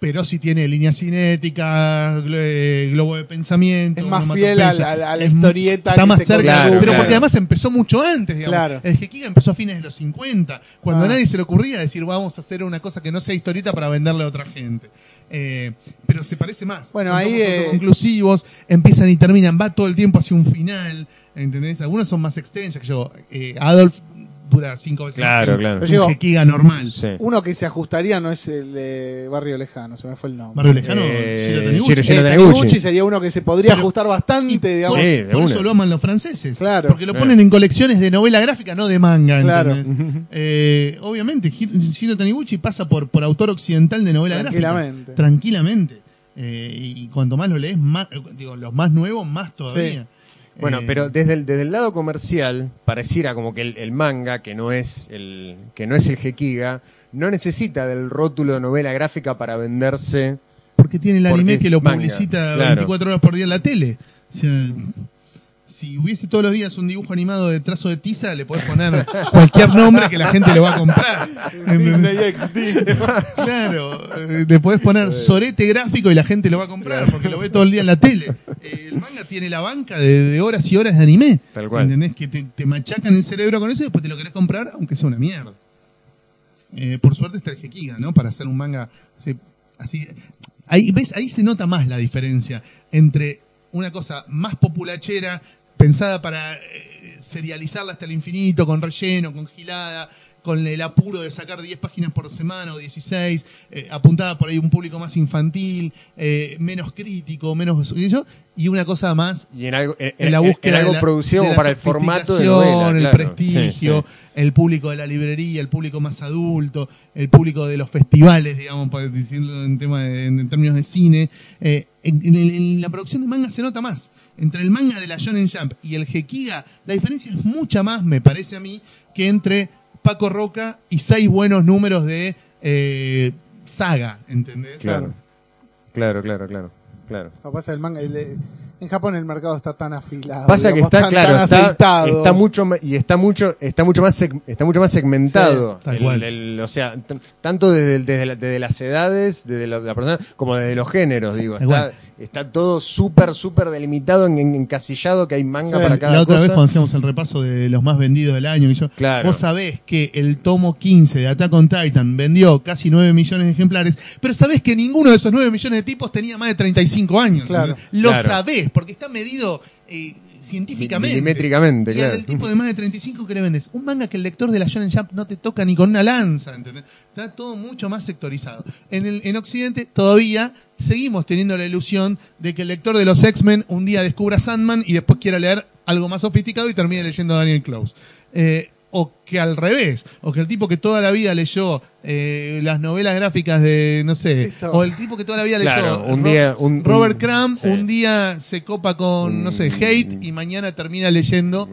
pero sí tiene líneas cinéticas, eh, globo de pensamiento. Es más fiel a la- onomatopeya. a la- a la Es historieta Está que más cerca, Claro, pero claro. porque además empezó mucho antes, digamos. Claro. El Jequiga empezó a fines de los 50, cuando Ah. a nadie se le ocurría decir vamos a hacer una cosa que no sea historieta para venderle a otra gente. Eh, pero se parece más. Bueno, Son ahí, eh, autoconclusivos, empiezan y terminan, va todo el tiempo hacia un final, ¿entendés? Algunos son más extensas, que yo, eh, Adolf dura cinco veces Claro, más claro. un Pero digo- Jequiga normal. Sí. Uno que se ajustaría no es el de Barrio Lejano, se me fue el nombre. Barrio Lejano, Eh, Taniguchi. Eh, Taniguchi. Taniguchi sería uno que se podría Pero- ajustar bastante, digamos. Por, Sí, de por una. eso lo aman los franceses. Claro. Porque lo Claro. ponen en colecciones de novela gráfica, no de manga. Claro. Eh, obviamente, Shiro Taniguchi pasa por, por autor occidental de novela Tranquilamente. gráfica. Tranquilamente. Eh, y, y cuanto más lo lees, más, eh, digo, los más nuevos, más todavía. Bueno, Eh, pero desde el, desde el lado comercial, pareciera como que el, el manga, que no es el, que no es el Gekiga, no necesita del rótulo de novela gráfica para venderse. Porque tiene el anime que lo manga, publicita claro. 24 horas por día en la tele. O sea, si hubiese todos los días un dibujo animado de trazo de tiza, le podés poner cualquier nombre que la gente lo va a comprar. claro, le podés poner sorete gráfico y la gente lo va a comprar porque lo ve todo el día en la tele. Eh, el manga tiene la banca de, de horas y horas de anime. Tal cual. ¿Entendés? Que te, te machacan el cerebro con eso y después te lo querés comprar aunque sea una mierda. Eh, por suerte está el Gekiga, ¿no? Para hacer un manga sí, así. Ahí, ¿ves? Ahí se nota más la diferencia entre una cosa más populachera, pensada para eh, serializarla hasta el infinito, con relleno, con gilada, con el apuro de sacar 10 páginas por semana o 16, eh, apuntada por ahí un público más infantil, eh, menos crítico, menos y una cosa más Y en algo, en, en la búsqueda en algo de la- producido de como la para el formato de novela. el claro. prestigio, Sí, sí. el público de la librería, el público más adulto, el público de los festivales, digamos, para decirlo en tema de- en términos de cine. Eh, en, la producción de manga se nota más. Entre el manga de la Shonen Jump y el Gekiga, la diferencia es mucha más, me parece a mí, que entre Paco Roca y seis buenos números de eh, saga, ¿entendés? Claro. Claro, claro, claro. claro. Pasa el manga, el- En Japón el mercado está tan afilado. Pasa que está tan- claro, tan está, aceitado. está mucho y está mucho está mucho más seg- está mucho más segmentado. Sí, tal El- cual. el- o sea, tanto desde, desde, la- desde las edades, desde la, la persona, como desde los géneros, digo, está. Está todo súper súper delimitado, en, en- encasillado, que hay manga Sí, para cada la otra cosa. vez cuando hacíamos el repaso de los más vendidos del año, y yo, Claro. vos sabés que el tomo 15 de Attack on Titan vendió casi 9 millones de ejemplares, pero sabés que ninguno de esos 9 millones de tipos tenía más de 35 años. Claro. Lo Claro. sabés, porque está medido eh, científicamente. Milimétricamente, claro. al tipo de más de 35 que le vendes. Un manga que el lector de la Shonen Jump no te toca ni con una lanza, ¿entendés? Está todo mucho más sectorizado. En, el, en Occidente todavía seguimos teniendo la ilusión de que el lector de los X-Men un día descubra Sandman y después quiera leer algo más sofisticado y termine leyendo a Daniel Close. Eh, o que al revés, o que el tipo que toda la vida leyó eh, las novelas gráficas de, no sé, Esto. o el tipo que toda la vida leyó Claro, un Ro- día- un- Robert un- Crumb, sí. un día se copa con, no sé, Mm. Hate y mañana termina leyendo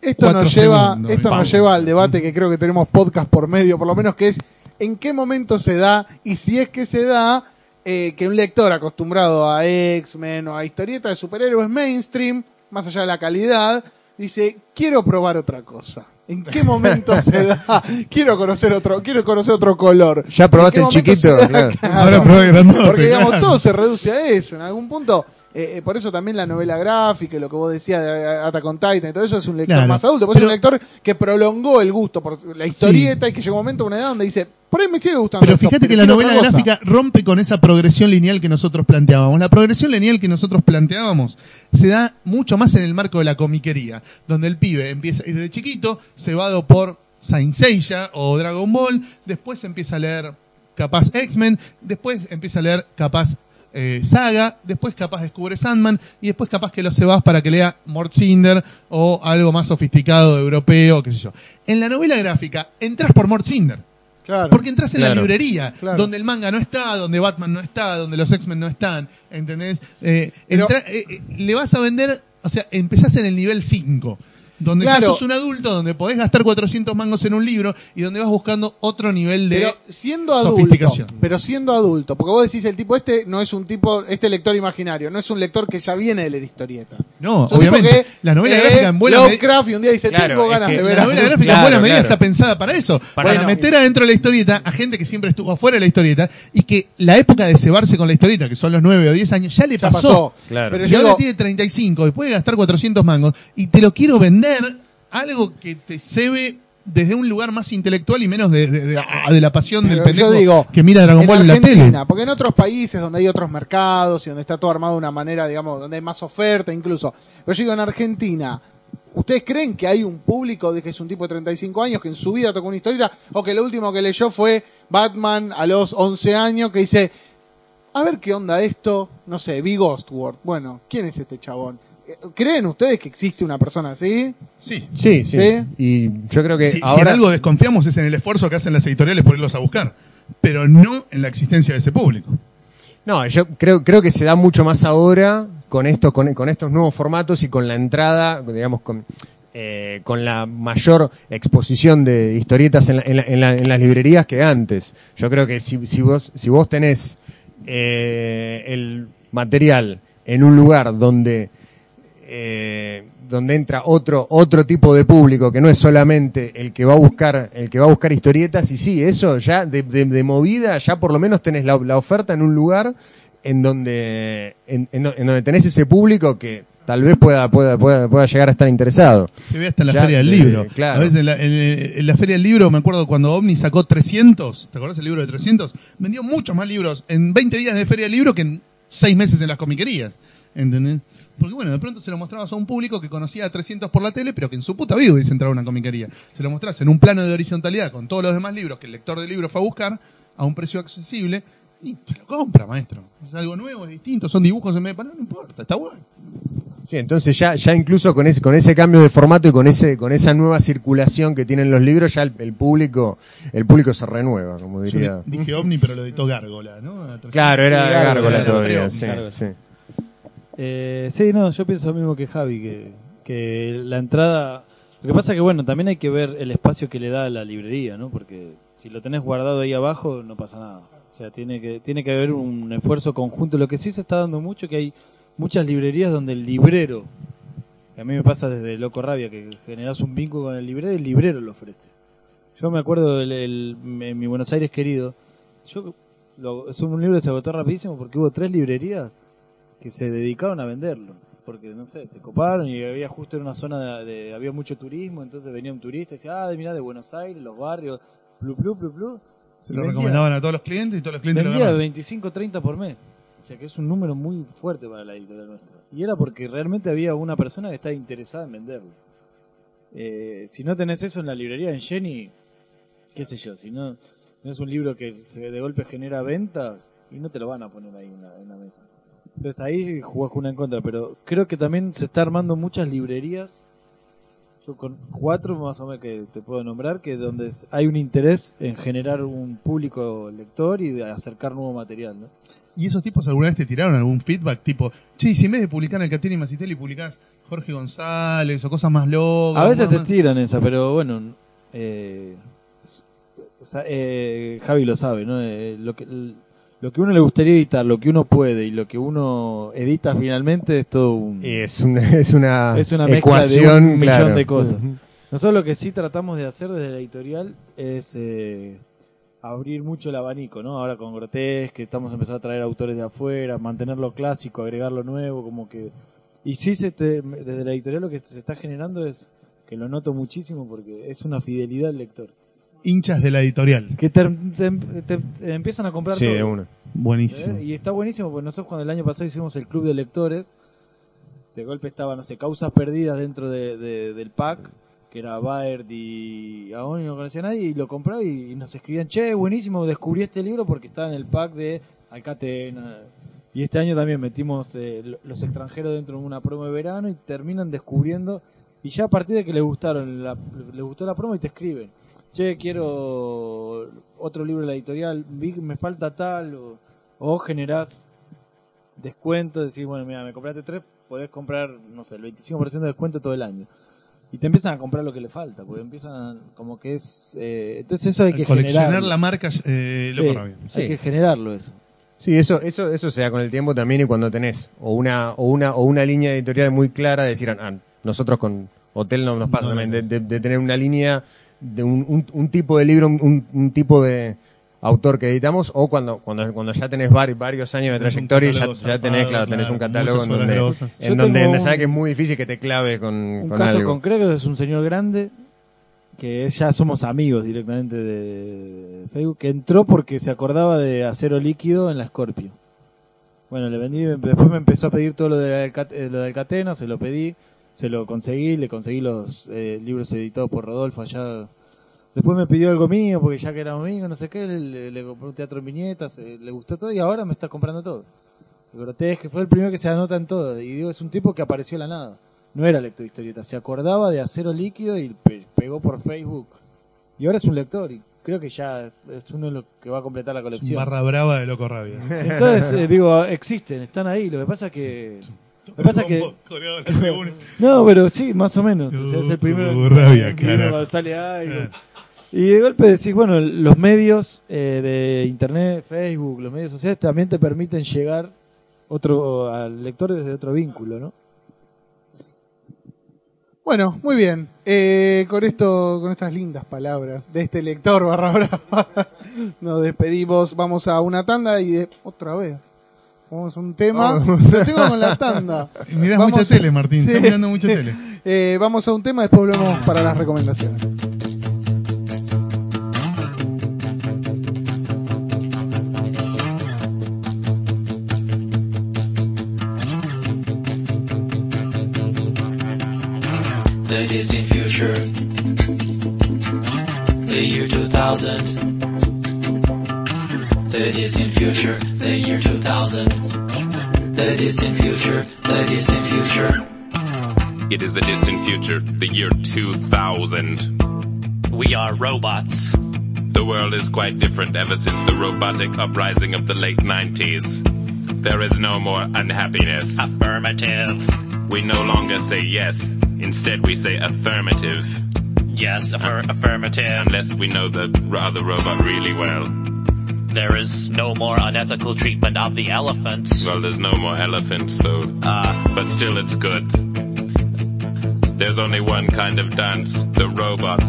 Esto nos lleva, segundos, esto nos lleva al debate que creo que tenemos podcast por medio, por lo menos que es en qué momento se da y si es que se da eh, que un lector acostumbrado a X-Men o a historietas de superhéroes mainstream, más allá de la calidad, dice quiero probar otra cosa. ¿En qué momento se da? Quiero conocer otro, quiero conocer otro color. Ya probaste ¿En el chiquito. Claro. Ahora probé grandote, Porque digamos, claro. todo se reduce a eso en algún punto. Eh, eh, por eso también la novela gráfica, lo que vos decías de Attack on Titan y todo eso es un lector Claro. más adulto. Pues es un lector que prolongó el gusto por la historieta y que llegó un momento, una edad donde dice, por ahí me sigue gustando. Pero esto, fíjate que la novela otra cosa". gráfica rompe con esa progresión lineal que nosotros planteábamos. La progresión lineal que nosotros planteábamos se da mucho más en el marco de la comiquería, donde el pibe empieza desde chiquito, cebado por Saint Seiya o Dragon Ball, después empieza a leer capaz X-Men, después empieza a leer capaz eh, Saga, después capaz descubre Sandman y después capaz que lo cebas para que lea Mort Cinder o algo más sofisticado europeo, qué sé yo. En la novela gráfica entras por Mort Cinder. Claro. Porque entras en la librería, Claro. donde el manga no está, donde Batman no está, donde los X-Men no están, ¿entendés? Eh, entra- eh, eh, le vas a vender, o sea, empezás en el nivel 5, donde ya Claro. sos un adulto, donde podés gastar 400 mangos en un libro y donde vas buscando otro nivel de... Pero siendo adulto, sofisticación. pero siendo adulto, porque vos decís el tipo este no es un tipo, este lector imaginario, no es un lector que ya viene de leer historietas. no, Es un obviamente, que, la novela eh, gráfica en buena medida... Lovecraft y un día dice, Claro, tengo es ganas que de la ver La a- novela gráfica Claro, en buena medida claro. está pensada para eso, para Bueno. meter adentro de la historieta a gente que siempre estuvo afuera de la historieta y que la época de cebarse con la historieta, que son los 9 o 10 años, ya le ya pasó. pasó. Claro. Pero y yo ahora digo, tiene 35 y puede gastar 400 mangos y te lo quiero vender algo que te cebe desde un lugar más intelectual y menos de, de- de- de la pasión del pendejo digo, que mira Dragon en Ball en la tele. porque en otros países donde hay otros mercados y donde está todo armado de una manera, digamos, donde hay más oferta incluso. Pero yo digo, en Argentina, ¿ustedes creen que hay un público de que es un tipo de 35 años que en su vida tocó una historieta o que lo último que leyó fue Batman a los 11 años que dice, a ver qué onda esto, no sé, vi Ghostworld. Bueno, ¿quién es este chabón? ¿Creen ustedes que existe una persona así? Sí. Sí, sí, ¿Sí? Y yo creo que Si, si en ahora algo desconfiamos es en el esfuerzo que hacen las editoriales por irlos a buscar, pero no en la existencia de ese público. No, yo creo, creo que se da mucho más ahora con estos, con, con estos nuevos formatos y con la entrada, digamos, con, eh, con la mayor exposición de historietas en, la- en, la- en la- en las librerías que antes. Yo creo que si, si vos, si vos tenés eh, el material en un lugar donde eh, donde entra otro otro tipo de público que no es solamente el que va a buscar el que va a buscar historietas y sí eso ya de, de- de movida ya por lo menos tenés la, la oferta en un lugar en donde en, en en donde tenés ese público que tal vez pueda pueda pueda, pueda llegar a estar interesado Se ve hasta la Ya, Feria del de- Libro. claro. A veces en la, en- la Feria del Libro, me acuerdo cuando OVNI sacó 300, ¿te acordás el libro de 300? Vendió muchos más libros en 20 días de Feria del Libro que en 6 meses en las comiquerías. ¿Entendés? Porque bueno, de pronto se lo mostrabas a un público que conocía a 300 por la tele, pero que en su puta vida hubiese entrado a una comiquería. Se lo mostrás en un plano de horizontalidad con todos los demás libros que el lector del libro fue a buscar a un precio accesible y se lo compra, maestro. Es algo nuevo, es distinto, son dibujos en vez de panel, no importa, está bueno. Sí, entonces ya, ya incluso con ese, con ese cambio de formato y con ese, con esa nueva circulación que tienen los libros, ya el, el público, el público se renueva, como Yo diría. di- dije OVNI, pero lo editó Gárgola, ¿no? A 300. Claro, era Gárgola Gárgola, todavía, Gárgola. sí, Gárgola. sí. Eh, sí, no, yo pienso lo mismo que Javi, que, la entrada... Lo que pasa que, bueno, también hay que ver el espacio que le da a la librería, ¿no? Porque si lo tenés guardado ahí abajo, no pasa nada. O sea, tiene que, tiene que haber un esfuerzo conjunto. Lo que sí se está dando mucho que hay muchas librerías donde el librero, que a mí me pasa desde Loco Rabia, que generas un vínculo con el librero el librero lo ofrece. Yo me acuerdo el- en mi Buenos Aires querido, yo lo- es un libro que se agotó rapidísimo porque hubo tres librerías que se dedicaron a venderlo. Porque, no sé, se coparon y había justo en una zona de, de- había mucho turismo, entonces venía un turista y decía, ah, mirá, de Buenos Aires, los barrios, plu, plu, plu, plu. Se Y lo vendía- recomendaban a todos los clientes y todos los clientes lo Vendía agarraban. 25, 30 por mes. O sea que es un número muy fuerte para la editorial nuestra. Y era porque realmente había una persona que estaba interesada en venderlo. Eh, si no tenés eso en la librería en Jenny, qué sé yo, si no, no es un libro que se de golpe genera ventas, y no te lo van a poner ahí en la, en la mesa. Entonces ahí jugás una en contra, pero creo que también se está armando muchas librerías. Yo con cuatro más o menos que te puedo nombrar, que donde hay un interés en generar un público lector y de acercar nuevo material, ¿no? ¿Y esos tipos alguna vez te tiraron algún feedback tipo, che, y si en vez de publicar el Catini Macitelli publicás Jorge González o cosas más locas? A veces te más- tiran esa, pero bueno, eh, eh, Javi lo sabe, ¿no? Eh, lo que lo que uno le gustaría editar, lo que uno puede y lo que uno edita finalmente es todo un Es una, es una, es una mezcla ecuación, de un millón de cosas. Nosotros lo que sí tratamos de hacer desde la editorial es eh, abrir mucho el abanico, ¿no? Ahora con Grotesque, que estamos empezando a traer autores de afuera, mantenerlo clásico, agregar lo nuevo, como que... Y sí, se te- desde la editorial lo que se está generando es, que lo noto muchísimo porque es una fidelidad al lector. Hinchas de la editorial. Que te, te- te- te empiezan a comprar Sí, todo. de una. Buenísimo. ¿Eh? Y está buenísimo, porque nosotros cuando el año pasado hicimos el club de lectores, de golpe estaba, no sé, causas perdidas dentro de, de- del pack, que era Baird y aún no conocía a nadie, y lo compró y, y nos escribían, che, buenísimo, descubrí este libro porque estaba en el pack de Alcatena. Y este año también metimos eh, lo- los extranjeros dentro de una promo de verano y terminan descubriendo, y ya a partir de que les gustaron, la, les gustó la promo y te escriben. Che, quiero otro libro de la editorial, vi que me falta tal, o, o generás descuento, decir, bueno, mira, me compraste tres, podés comprar, no sé, el 25% de descuento todo el año. Y te empiezan a comprar lo que le falta, porque empiezan como que es... eh, entonces eso hay que Coleccionar generarlo. la marca eh, Sí, Loco Rabia. Hay Sí. que generarlo eso. Sí, eso, eso, eso se da con el tiempo también y cuando tenés o una, o una, o una línea editorial muy clara de decir, ah, nosotros con Hotel no nos pasa No, también, no. de, de- de tener una línea de un, un, un tipo de libro, un, un tipo de autor que editamos, o cuando, cuando, cuando ya tenés vari- varios años de trayectoria y ya, ya tenés, claro, tenés claro, un catálogo en donde, en donde, sabes que es muy difícil que te clave con, Un con caso algo. concreto es un señor grande que es- ya somos amigos directamente de Facebook, que entró porque se acordaba de acero líquido en la Scorpio. Bueno, le vendí, después me empezó a pedir todo lo de, eh, lo de Alcatena, se lo pedí, se lo conseguí, le conseguí los eh, libros editados por Rodolfo allá. Después me pidió algo mío, porque ya que era amigo, no sé qué, le, le compré un teatro en viñetas, eh, le gustó todo y ahora me está comprando todo. El Grotesque fue el primero que se anota en todo. Y digo, es un tipo que apareció de la nada. No era lector de historietas, se acordaba de acero líquido y pe- pegó por Facebook. Y ahora es un lector y creo que ya es uno de los que va a completar la Es colección. barra brava de Loco Rabia. Entonces, eh, digo, existen, están ahí. Lo que pasa que... Lo que pasa que... No, pero sí, más o menos. O sea, es el primero rabia, cuando sale algo. Y de golpe decís, bueno, los medios eh, de internet, Facebook, los medios sociales también te permiten llegar otro al lector desde otro vínculo, ¿no? Bueno, muy bien. Eh, con esto, con estas lindas palabras de este lector barra brava, nos despedimos. Vamos a una tanda y de, otra vez. Vamos a un tema. Lo tengo con la tanda. Mirás Vamos- mucha tele, Martín. Sí. Estás mirando mucha tele. Eh, vamos a un tema, después volvemos para las recomendaciones. the distant future, the year 2000. Robots. The world is quite different ever since the robotic uprising of the late 90s. There is no more unhappiness. Affirmative. We no longer say yes. Instead we say affirmative. Yes, affir- affirmative. Unless we know the other robot really well. There is no more unethical treatment of the elephants. Well, there's no more elephants though, Uh, but still it's good. There's only one kind of dance, the robot.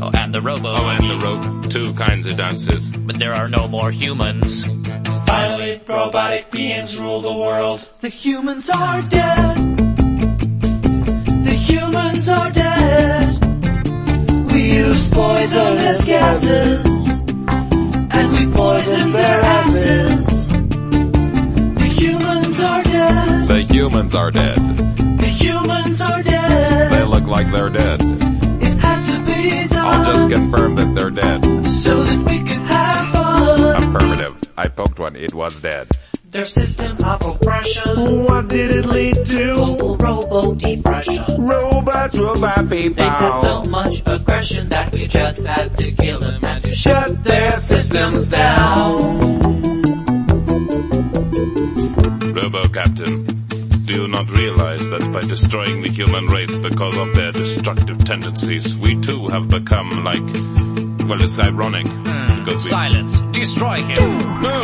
Oh, and the robo. Oh, and the rope. Two kinds of dances. But there are no more humans. Finally, robotic beings rule the world. The humans are dead. The humans are dead. We use poisonous gases. And we poison their asses. The humans are dead. The humans are dead. The humans are dead. They look like they're dead. I'll just confirm that they're dead. so that we could have fun. Affirmative. I poked one. It was dead. Their system of oppression. What did it lead to? Global robo depression. Robots, robot people. They had so much aggression that we just had to kill them and to shut their systems down. Robo Captain, do you not realize that by destroying the human race because of their destructive tendencies, we too have become like, well, it's ironic. Hmm. Because we, Silence. Destroy him. no!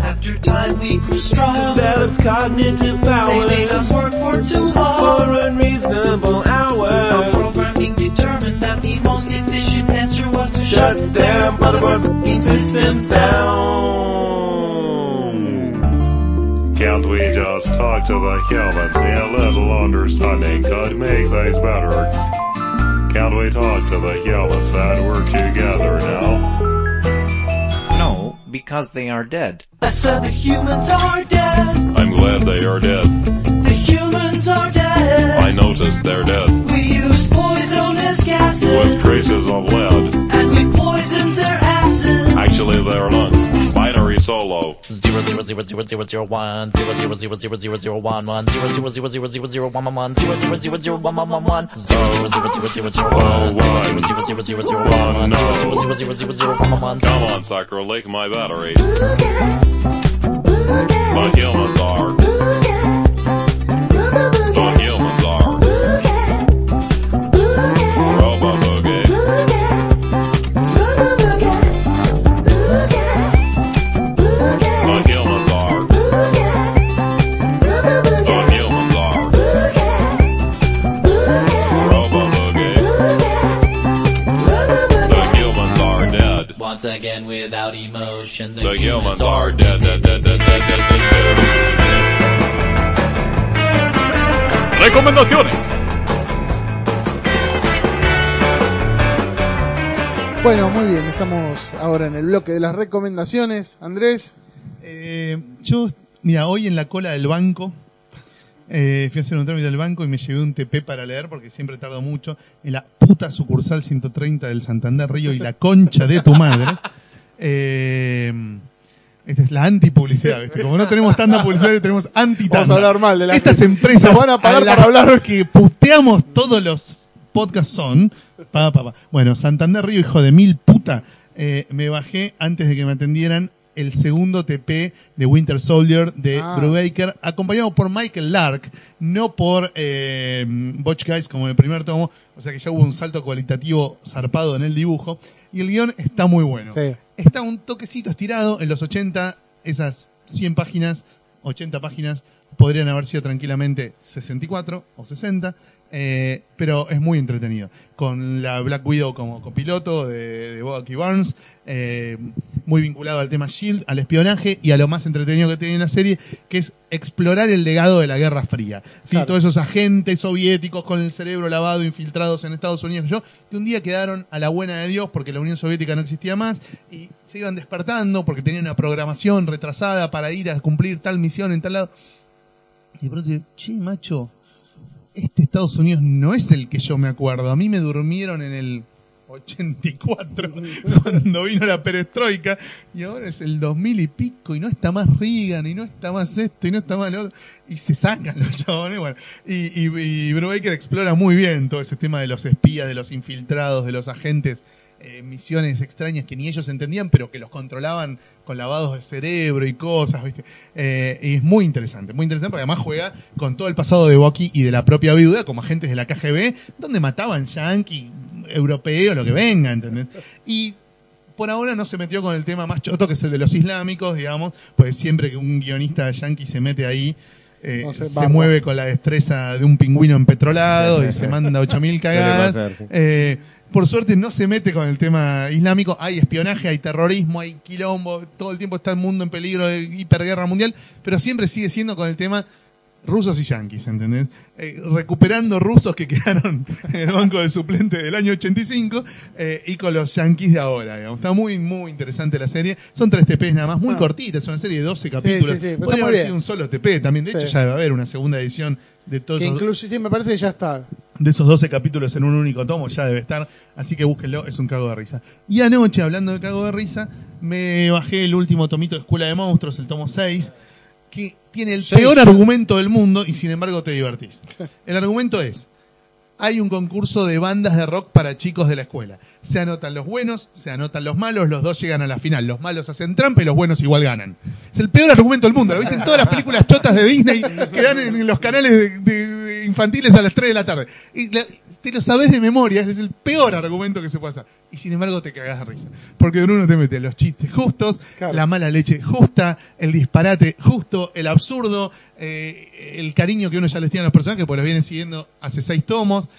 After time we grew strong. Developed cognitive power. They made us work for too long. For unreasonable hours. Our programming determined that the most efficient answer was to shut their motherfucking systems down. Can't we just talk to the humans? A little understanding could make things better. Can't we talk to the humans and work together now? No, because they are dead. I said the humans are dead. I'm glad they are dead. The humans are dead. I noticed they're dead. We used poisonous gases. With traces of lead. And we poisoned their asses. Actually, their lungs. Zero zero zero zero zero zero one zero zero zero zero zero zero one one zero zero zero zero zero zero one one one zero zero zero zero one one one one zero zero zero zero zero one zero zero zero zero zero one zero zero zero zero zero zero one one Come on, sucker, lick my battery. The humans are. Once again without emotion. The, The humans are dead, dead, dead, dead, dead, dead, dead, dead. Recomendaciones. Bueno, muy bien, estamos ahora en el bloque de las recomendaciones. Andrés, Eh, yo, mira, hoy en la cola del banco, eh, fui a hacer un trámite del banco y me llevé un TP para leer porque siempre tardo mucho en la puta sucursal 130 del Santander Río y la concha de tu madre. Eh, esta es la antipublicidad, ¿viste? Como no tenemos tanta publicidad, tenemos anti Vamos a hablar mal de la Estas empresas van a pagar las para hablar. que puteamos todos los podcasts son. Pa, pa, pa. Bueno, Santander Río, hijo de mil puta. eh, me bajé antes de que me atendieran el segundo TP de Winter Soldier de Ah. Brubaker, acompañado por Michael Lark, no por eh, Butch Guys como en el primer tomo, o sea que ya hubo un salto cualitativo zarpado en el dibujo, y el guion está muy bueno. Sí. Está un toquecito estirado en los 80, esas 100 páginas, 80 páginas, podrían haber sido tranquilamente 64 o 60, eh, pero es muy entretenido. Con la Black Widow como copiloto de, de Bucky Barnes, eh, muy vinculado al tema Shield, al espionaje y a lo más entretenido que tiene la serie, que es explorar el legado de la Guerra Fría. ¿sí? Claro. Todos esos agentes soviéticos con el cerebro lavado, infiltrados en Estados Unidos, yo, que un día quedaron a la buena de Dios porque la Unión Soviética no existía más y se iban despertando porque tenían una programación retrasada para ir a cumplir tal misión en tal lado. Y de pronto digo, che, macho, este Estados Unidos no es el que yo me acuerdo. A mí me durmieron en el 84 cuando vino la perestroika y ahora es el 2000 y pico y no está más Reagan y no está más esto y no está más lo otro y se sacan los chabones bueno y, y, y Brubaker explora muy bien todo ese tema de los espías de los infiltrados de los agentes eh, misiones extrañas que ni ellos entendían, pero que los controlaban con lavados de cerebro y cosas, ¿viste? Eh, y es muy interesante, muy interesante porque además juega con todo el pasado de Bucky y de la propia viuda como agentes de la KGB, donde mataban yankee, europeo, lo que venga, ¿entendés? Y por ahora no se metió con el tema más choto, que es el de los islámicos, digamos, pues siempre que un guionista yankee se mete ahí, eh, No se mueve con la destreza de un pingüino empetrolado y se manda 8000 cagadas. pasar, sí. Eh, por suerte no se mete con el tema islámico, hay espionaje, hay terrorismo, hay quilombo, todo el tiempo está el mundo en peligro de hiperguerra mundial, pero siempre sigue siendo con el tema rusos y yanquis, ¿entendés? Eh, recuperando rusos que quedaron en el banco de suplente del año 85 eh, y con los yanquis de ahora, digamos. Está muy, muy interesante la serie. Son tres TPs nada más, muy Ah. cortita, es una serie de 12 capítulos. sí, sí, Podría muy haber bien. sido un solo TP también, de Sí. hecho ya debe haber una segunda edición de todos Que incluye, sí, me parece que ya está. de esos 12 capítulos en un único tomo, ya debe estar, así que búsquenlo, es un cago de risa. Y anoche, hablando de cago de risa, me bajé el último tomito de Escuela de Monstruos, el tomo 6, que tiene el peor argumento del mundo y sin embargo te divertís. El argumento es, hay un concurso de bandas de rock para chicos de la escuela. Se anotan los buenos, se anotan los malos, los dos llegan a la final. Los malos hacen trampa y los buenos igual ganan. Es el peor argumento del mundo. Lo viste en todas las películas chotas de Disney que dan en los canales de, de- de infantiles a las 3 de la tarde. Y la- te lo sabes de memoria, es el peor argumento que se puede hacer. Y sin embargo te cagás de risa. Porque Bruno te mete los chistes justos, Claro. la mala leche justa, el disparate justo, el absurdo, eh, el cariño que uno ya les tiene a los personajes, porque los vienen siguiendo hace seis tomos,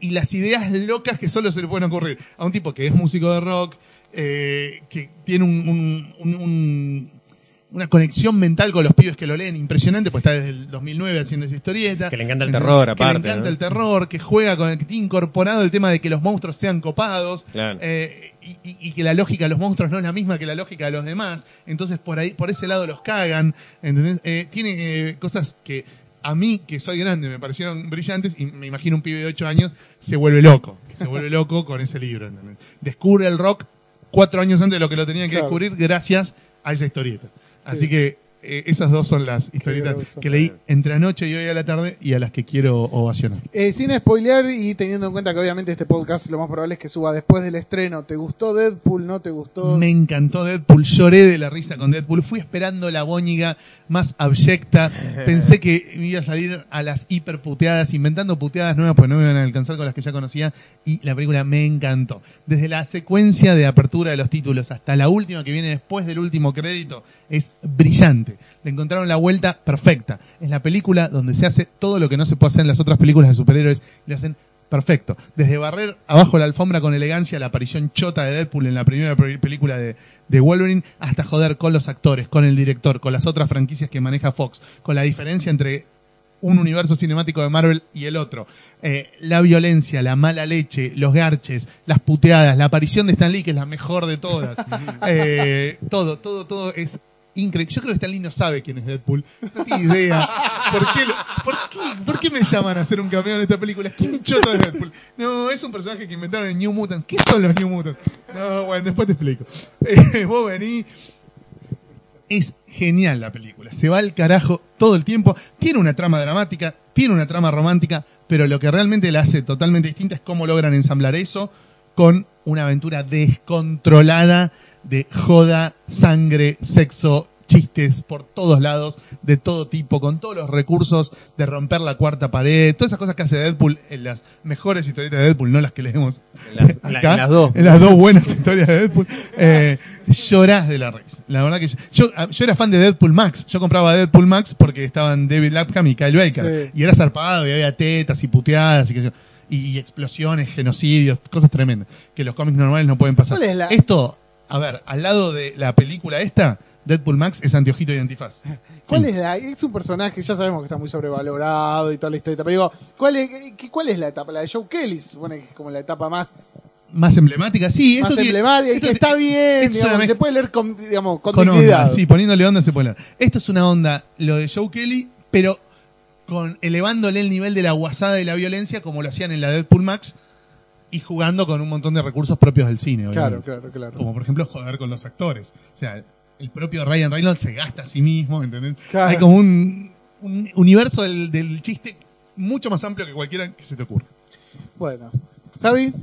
y las ideas locas que solo se le pueden ocurrir a un tipo que es músico de rock, eh, que tiene un, un- un- un- una conexión mental con los pibes que lo leen impresionante, pues está desde el 2009 haciendo esa historieta. Que le encanta el terror, Que aparte, le encanta ¿no? el terror, que juega con el que tiene incorporado el tema de que los monstruos sean copados. Claro. eh, y, y- y que la lógica de los monstruos no es la misma que la lógica de los demás. Entonces por ahí, por ese lado los cagan. ¿entendés? Eh, tiene cosas que a mí, que soy grande, me parecieron brillantes y me imagino un pibe de 8 años se vuelve loco. Se vuelve loco con ese libro. ¿entendés? Descubre el rock cuatro años antes de lo que lo tenían que Claro. descubrir gracias a esa historieta. Así que eh, esas dos son las historietas que leí entre anoche y hoy a la tarde y a las que quiero ovacionar. Eh, sin spoilear y teniendo en cuenta que obviamente este podcast lo más probable es que suba después del estreno. ¿Te gustó Deadpool? ¿No te gustó? Me encantó Deadpool, lloré de la risa con Deadpool, fui esperando la bóñiga más abyecta, pensé que iba a salir a las hiperputeadas, inventando puteadas nuevas, pues no me iban a alcanzar con las que ya conocía, y la película me encantó. Desde la secuencia de apertura de los títulos hasta la última que viene después del último crédito, es brillante. Le encontraron la vuelta perfecta. Es la película donde se hace todo lo que no se puede hacer en las otras películas de superhéroes, y lo hacen Perfecto. Desde barrer abajo la alfombra con elegancia la aparición chota de Deadpool en la primera pe- película de, de Wolverine, hasta joder con los actores, con el director, con las otras franquicias que maneja Fox, con la diferencia entre un universo cinemático de Marvel y el otro. Eh, la violencia, la mala leche, los garches, las puteadas, la aparición de Stan Lee, que es la mejor de todas. Eh, todo, todo, todo es increíble. Yo creo que Stan Lee no sabe quién es Deadpool. No idea. ¿Por qué, me llaman a hacer un cameo en esta película? ¿Quién choto es Deadpool? No, es un personaje que inventaron en New Mutants. ¿Qué son los New Mutants? No, bueno, después te explico. Eh, vos vení. Es genial la película. Se va al carajo todo el tiempo. Tiene una trama dramática, tiene una trama romántica, pero lo que realmente la hace totalmente distinta es cómo logran ensamblar eso con una aventura descontrolada de joda, sangre, sexo, chistes por todos lados, de todo tipo, con todos los recursos de romper la cuarta pared, todas esas cosas que hace Deadpool en las mejores historietas de Deadpool, no las que leemos En las- en la- acá, en las dos. en las dos buenas historias de Deadpool, eh, llorás de la risa. La verdad que yo, yo, ah, yo era fan de Deadpool Max. Yo compraba Deadpool Max porque estaban David Lapham y Kyle Baker. Sí. Y era zarpado y había tetas y puteadas y que yo, y, y explosiones, genocidios, cosas tremendas que los cómics normales no pueden pasar. ¿Cuál es la- Esto, a ver, al lado de la película esta, Deadpool Max es anteojito y antifaz. ¿Cuál es la, es un personaje, ya sabemos que está muy sobrevalorado y toda la historia, pero digo, ¿cuál es, cuál es la etapa? La de Joe Kelly se supone que es como la etapa más, Más emblemática, sí. más esto emblemática, y esto que está bien, digamos, se puede leer con, digamos, con, con onda, sí, poniéndole onda se puede leer. Esto es una onda, lo de Joe Kelly, pero con elevándole el nivel de la guasada y la violencia como lo hacían en la Deadpool Max y jugando con un montón de recursos propios del cine. Claro, claro, claro. Como por ejemplo joder con los actores. O sea, el propio Ryan Reynolds se gasta a sí mismo, ¿entendés? Claro. Hay como un, un universo del, del chiste mucho más amplio que cualquiera que se te ocurra. Bueno. Javi,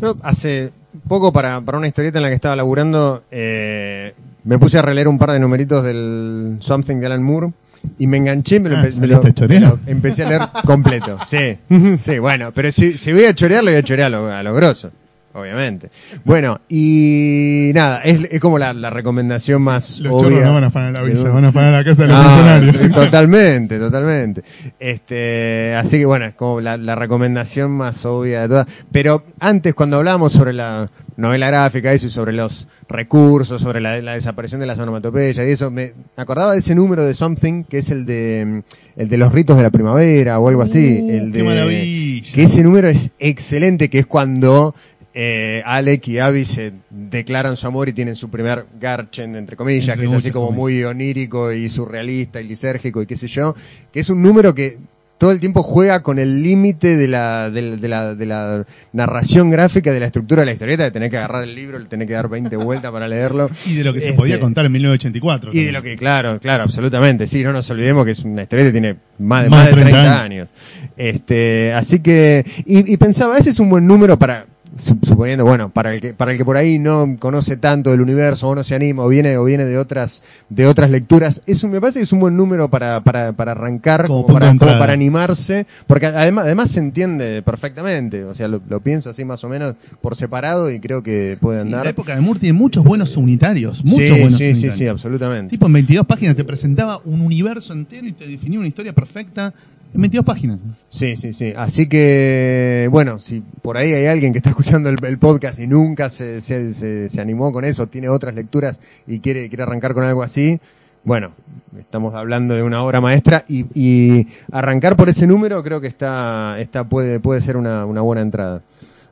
Yo hace poco para, para una historieta en la que estaba laburando, eh, me puse a releer un par de numeritos del Something de Alan Moore y me enganché, me lo, Ah, empe- me ¿saliste lo- me empecé a leer completo. Sí, sí, bueno, pero si, si voy a chorear, lo voy a chorear a lo, a lo grosso. Obviamente. Bueno, y nada, es, es como la, la recomendación más Los obvia. no van a afanar la villa, van a afanar la casa de los Ah, funcionarios. Totalmente, totalmente. Este, así que bueno, es como la, la recomendación más obvia de todas. Pero antes, cuando hablábamos sobre la novela gráfica eso y sobre los recursos, sobre la, la desaparición de las onomatopeyas y eso, me acordaba de ese número de Something, que es el de, el de los ritos de la primavera o algo así. Uh, el qué de, maravilla. Que ese número es excelente, que es cuando eh, Alec y Abby se declaran su amor y tienen su primer Garchen, entre comillas, Entre que es así como comillas. muy onírico y surrealista y lisérgico y qué sé yo, que es un número que todo el tiempo juega con el límite de la, de, la- de la, de la narración gráfica, de la estructura de la historieta, de tener que agarrar el libro, de tener que dar 20 vueltas para leerlo. Y de lo que se Este, podía contar en 1984. y de lo que, claro, claro, absolutamente. Sí, no nos olvidemos que es una historia que tiene más de, Más más de de 30, 30 años. Este, así que, y, y pensaba, ese es un buen número para, suponiendo, bueno, para el que, para el que por ahí no conoce tanto del universo o no se anima o viene, o viene de otras, de otras lecturas, es un, me parece que es un buen número para, para, para arrancar, Como para, como para animarse, porque además, además se entiende perfectamente, o sea, lo, lo pienso así más o menos por separado y creo que puede andar. la época de Moore tiene muchos buenos unitarios. Muchos sí, buenos sí, sí, unitarios. sí, absolutamente. Tipo en 22 páginas te presentaba un universo entero y te definía una historia perfecta 22 páginas. Sí, sí, sí. Así que, bueno, si por ahí hay alguien que está escuchando el, el podcast y nunca se, se, se, se animó con eso, tiene otras lecturas y quiere, quiere arrancar con algo así, bueno, estamos hablando de una obra maestra y, y arrancar por ese número creo que está, está puede, puede ser una, una buena entrada.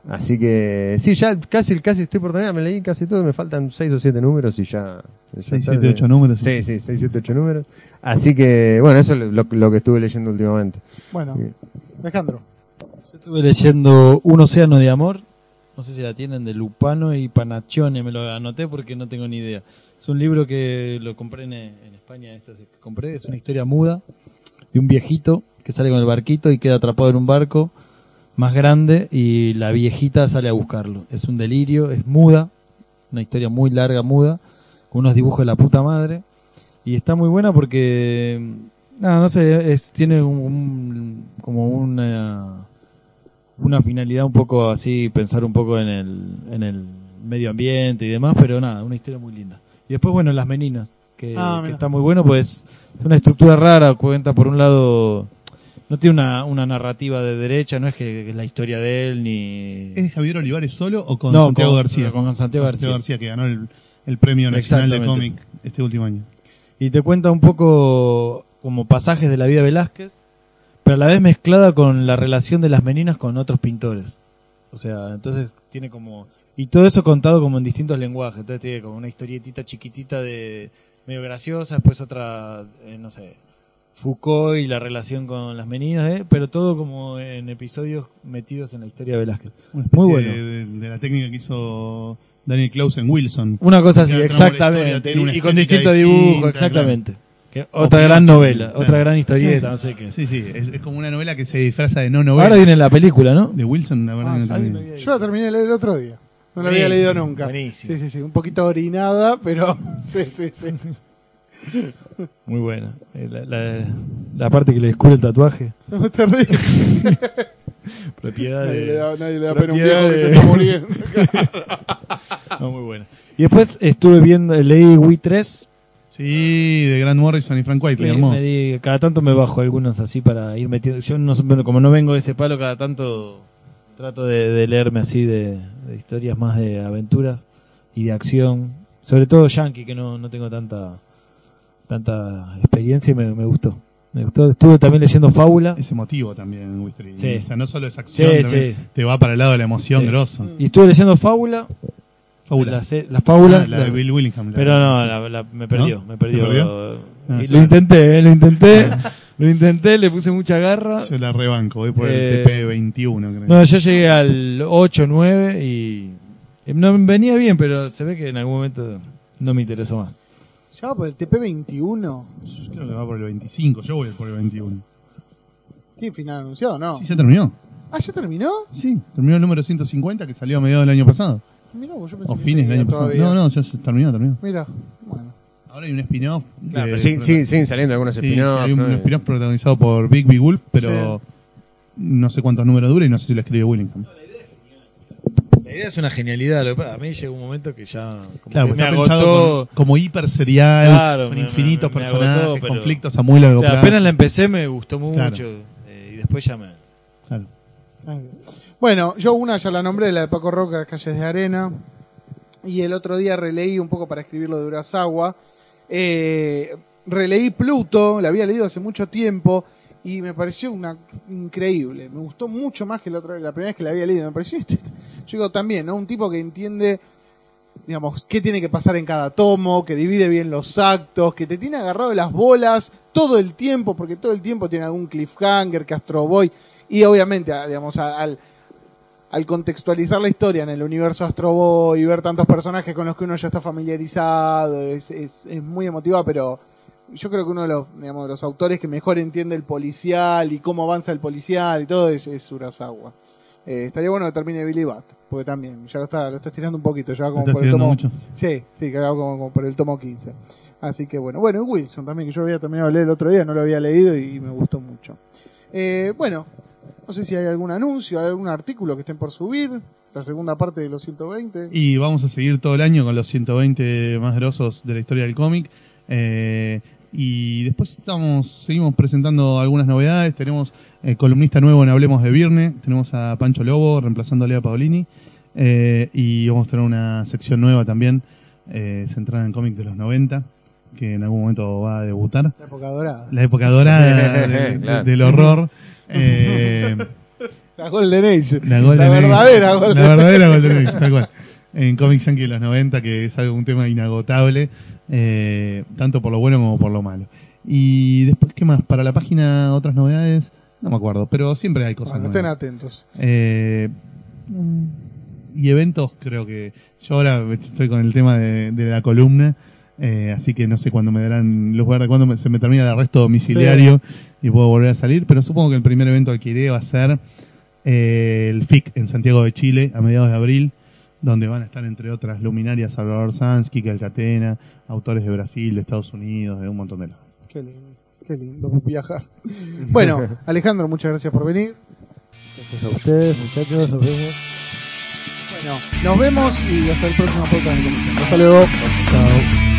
Así que, sí, ya casi, casi estoy por terminar, me leí casi todo, me faltan seis o siete números y ya. ya 6, está. 7, 8 números. Sí, sí, seis, siete, ocho números. Así que, bueno, eso es lo, lo que estuve leyendo últimamente. Bueno, Alejandro. Yo estuve leyendo Un océano de amor, no sé si la tienen, de Lupano y Panaccione, me lo anoté porque no tengo ni idea. Es un libro que lo compré en, en España, este que compré, es una historia muda de un viejito que sale con el barquito y queda atrapado en un barco más grande y la viejita sale a buscarlo. Es un delirio, es muda, una historia muy larga, muda, con unos dibujos de la puta madre. Y está muy buena porque, nada, no sé, es, tiene un, un- como una, una finalidad un poco así, pensar un poco en el, en el medio ambiente y demás, pero nada, una historia muy linda. Y después, bueno, Las Meninas, que, Ah, que está muy bueno, pues es una estructura rara, cuenta por un lado, no tiene una, una narrativa de derecha, no es que, que es la historia de él, ni... ¿Es Javier Olivares solo o con No, Santiago con- García? con Santiago García. que ganó el, el premio nacional de cómic este último año. Y te cuenta un poco como pasajes de la vida de Velázquez, pero a la vez mezclada con la relación de las meninas con otros pintores. O sea, entonces tiene como... Y todo eso contado como en distintos lenguajes. Entonces tiene como una historietita chiquitita de medio graciosa, después otra, eh, no sé, Foucault y la relación con las meninas, ¿eh? pero todo como en episodios metidos en la historia de Velázquez. Una Muy bueno. de la técnica que hizo Daniel Klaus en Wilson. Una cosa así, historia, exactamente. Y, y con distinta, dibujos, exactamente. Que otra gran novela, claro. otra gran historieta, Sí. no sé qué. Sí, sí, es, es como una novela que se disfraza de no novela. Ahora viene la película, ¿no? De Wilson, la verdad Ah, no sí. tenía- Yo la terminé de leer el otro día. No la había leído nunca. buenísimo. Sí, sí, sí. Un poquito orinada, pero sí, sí, sí. Muy buena. Eh, La, la- la parte que le descubre el tatuaje. No, terrible. Propiedad Nadie de- le da, nadie le da pena un viejo que se está muriendo. No, muy buena. Y después estuve viendo, leí Wii 3. Sí, de Grant Morrison y Frank Whiteley, hermoso. me di- cada tanto me bajo algunos así para ir metiendo. Yo no, como no vengo de ese palo, cada tanto trato de, de leerme así de, de historias más de aventuras y de acción. Sobre todo Yankee, que no, no tengo tanta tanta experiencia y me, me gustó. Me gustó. Estuve también leyendo Fábula. Es emotivo también. Sí. O sea, no solo es acción, Sí, también sí. te va para el lado de la emoción grosso. Y estuve leyendo Fábula. Fábulas. Las, fábulas. Ah, la de Bill Willingham. la- Pero no, la- me perdió, ¿No? me perdió. Ah, lo intenté, eh, lo intenté, lo intenté, le puse mucha garra. Yo la rebanco, voy por Eh, el TP21, creo. No, yo llegué al 8, 9 y y no venía bien, pero se ve que en algún momento no me interesó más. ¿Ya va por el TP21? Yo creo que va por el 25, yo voy por el 21. ¿Tiene final anunciado no? Sí, ya terminó. Ah, ¿ya terminó? Sí, terminó el número 150 que salió a mediados del año pasado. Mira, yo pensé O que fines del año pasado. todavía. No, no, ya se terminó, terminó. Mira, bueno. Ahora hay un spin-off. Claro, pero sí- sí- siguen saliendo algunos Sí, spin-offs, Hay un ¿no? spin-off protagonizado por Big Big Wolf, pero no sé cuántos números dura y no sé si lo escribió Willingham. Idea es una genialidad. lo que pasa- A mí llegó un momento que ya como Claro, que porque me agotó. con- como hiper serial, Claro, con me- infinitos me- me personajes, agotó, pero- conflictos a muy largo O sea, plazo. apenas la empecé me gustó mucho. Claro. eh, y después ya me. Claro. Bueno, yo una ya la nombré, la de Paco Roca, Calles de Arena. Y el otro día releí un poco para escribir lo de Urasawa. Eh, releí Pluto, la había leído hace mucho tiempo y me pareció una increíble. Me gustó mucho más que la, otra, la primera vez que la había leído. Me pareció, yo digo también, ¿no? Un tipo que entiende, digamos, qué tiene que pasar en cada tomo, que divide bien los actos, que te tiene agarrado las bolas todo el tiempo, porque todo el tiempo tiene algún cliffhanger, que Astro Boy, y obviamente, digamos, al contextualizar la historia en el universo Astro Boy y ver tantos personajes con los que uno ya está familiarizado, es, es, es muy emotiva, pero yo creo que uno de los, digamos, de los autores que mejor entiende el policial y cómo avanza el policial y todo es, es Urasawa. Eh, estaría bueno que termine Billy Bat, porque también ya lo está, lo está estirando un poquito, ya como por el tomo. mucho? Sí, sí, como, como por el tomo 15. Así que bueno, bueno, y Wilson también, que yo había terminado de leer el otro día, no lo había leído y me gustó mucho. Eh, bueno, no sé si hay algún anuncio, algún artículo que estén por subir, la segunda parte de los 120. Y vamos a seguir todo el año con los 120 más grosos de la historia del cómic. Eh, y después estamos, seguimos presentando algunas novedades. Tenemos eh, columnista nuevo en Hablemos de Virne. Tenemos a Pancho Lobo reemplazando a Paolini. Eh, y vamos a tener una sección nueva también, eh, centrada en cómic de los 90, que en algún momento va a debutar. La época dorada. La época dorada de- Claro. del horror. Eh, La Golden Age. la, Golden Age. verdadera Golden La verdadera Golden Age, tal cual. En Comic Yankee de los 90, que es algo, un tema inagotable, eh, tanto por lo bueno como por lo malo. Y después, ¿qué más? Para la página, otras novedades, no me acuerdo, pero siempre hay cosas Bueno, estén nuevas. atentos. Eh, y eventos, creo que yo ahora estoy con el tema de, de la columna, eh, así que no sé cuándo me darán luz verde, cuándo me- se me termina el arresto domiciliario y puedo volver a salir, pero supongo que el primer evento al que iré va a ser eh, el FIC en Santiago de Chile a mediados de abril, donde van a estar entre otras luminarias Salvador Sanz, Kike Alcatena, autores de Brasil, de Estados Unidos, de un montón de lados. Qué lindo, qué lindo viajar. Bueno, Alejandro, muchas gracias por venir. Gracias a ustedes, muchachos, nos vemos. Bueno, nos vemos y hasta el próximo podcast Hasta luego. Hola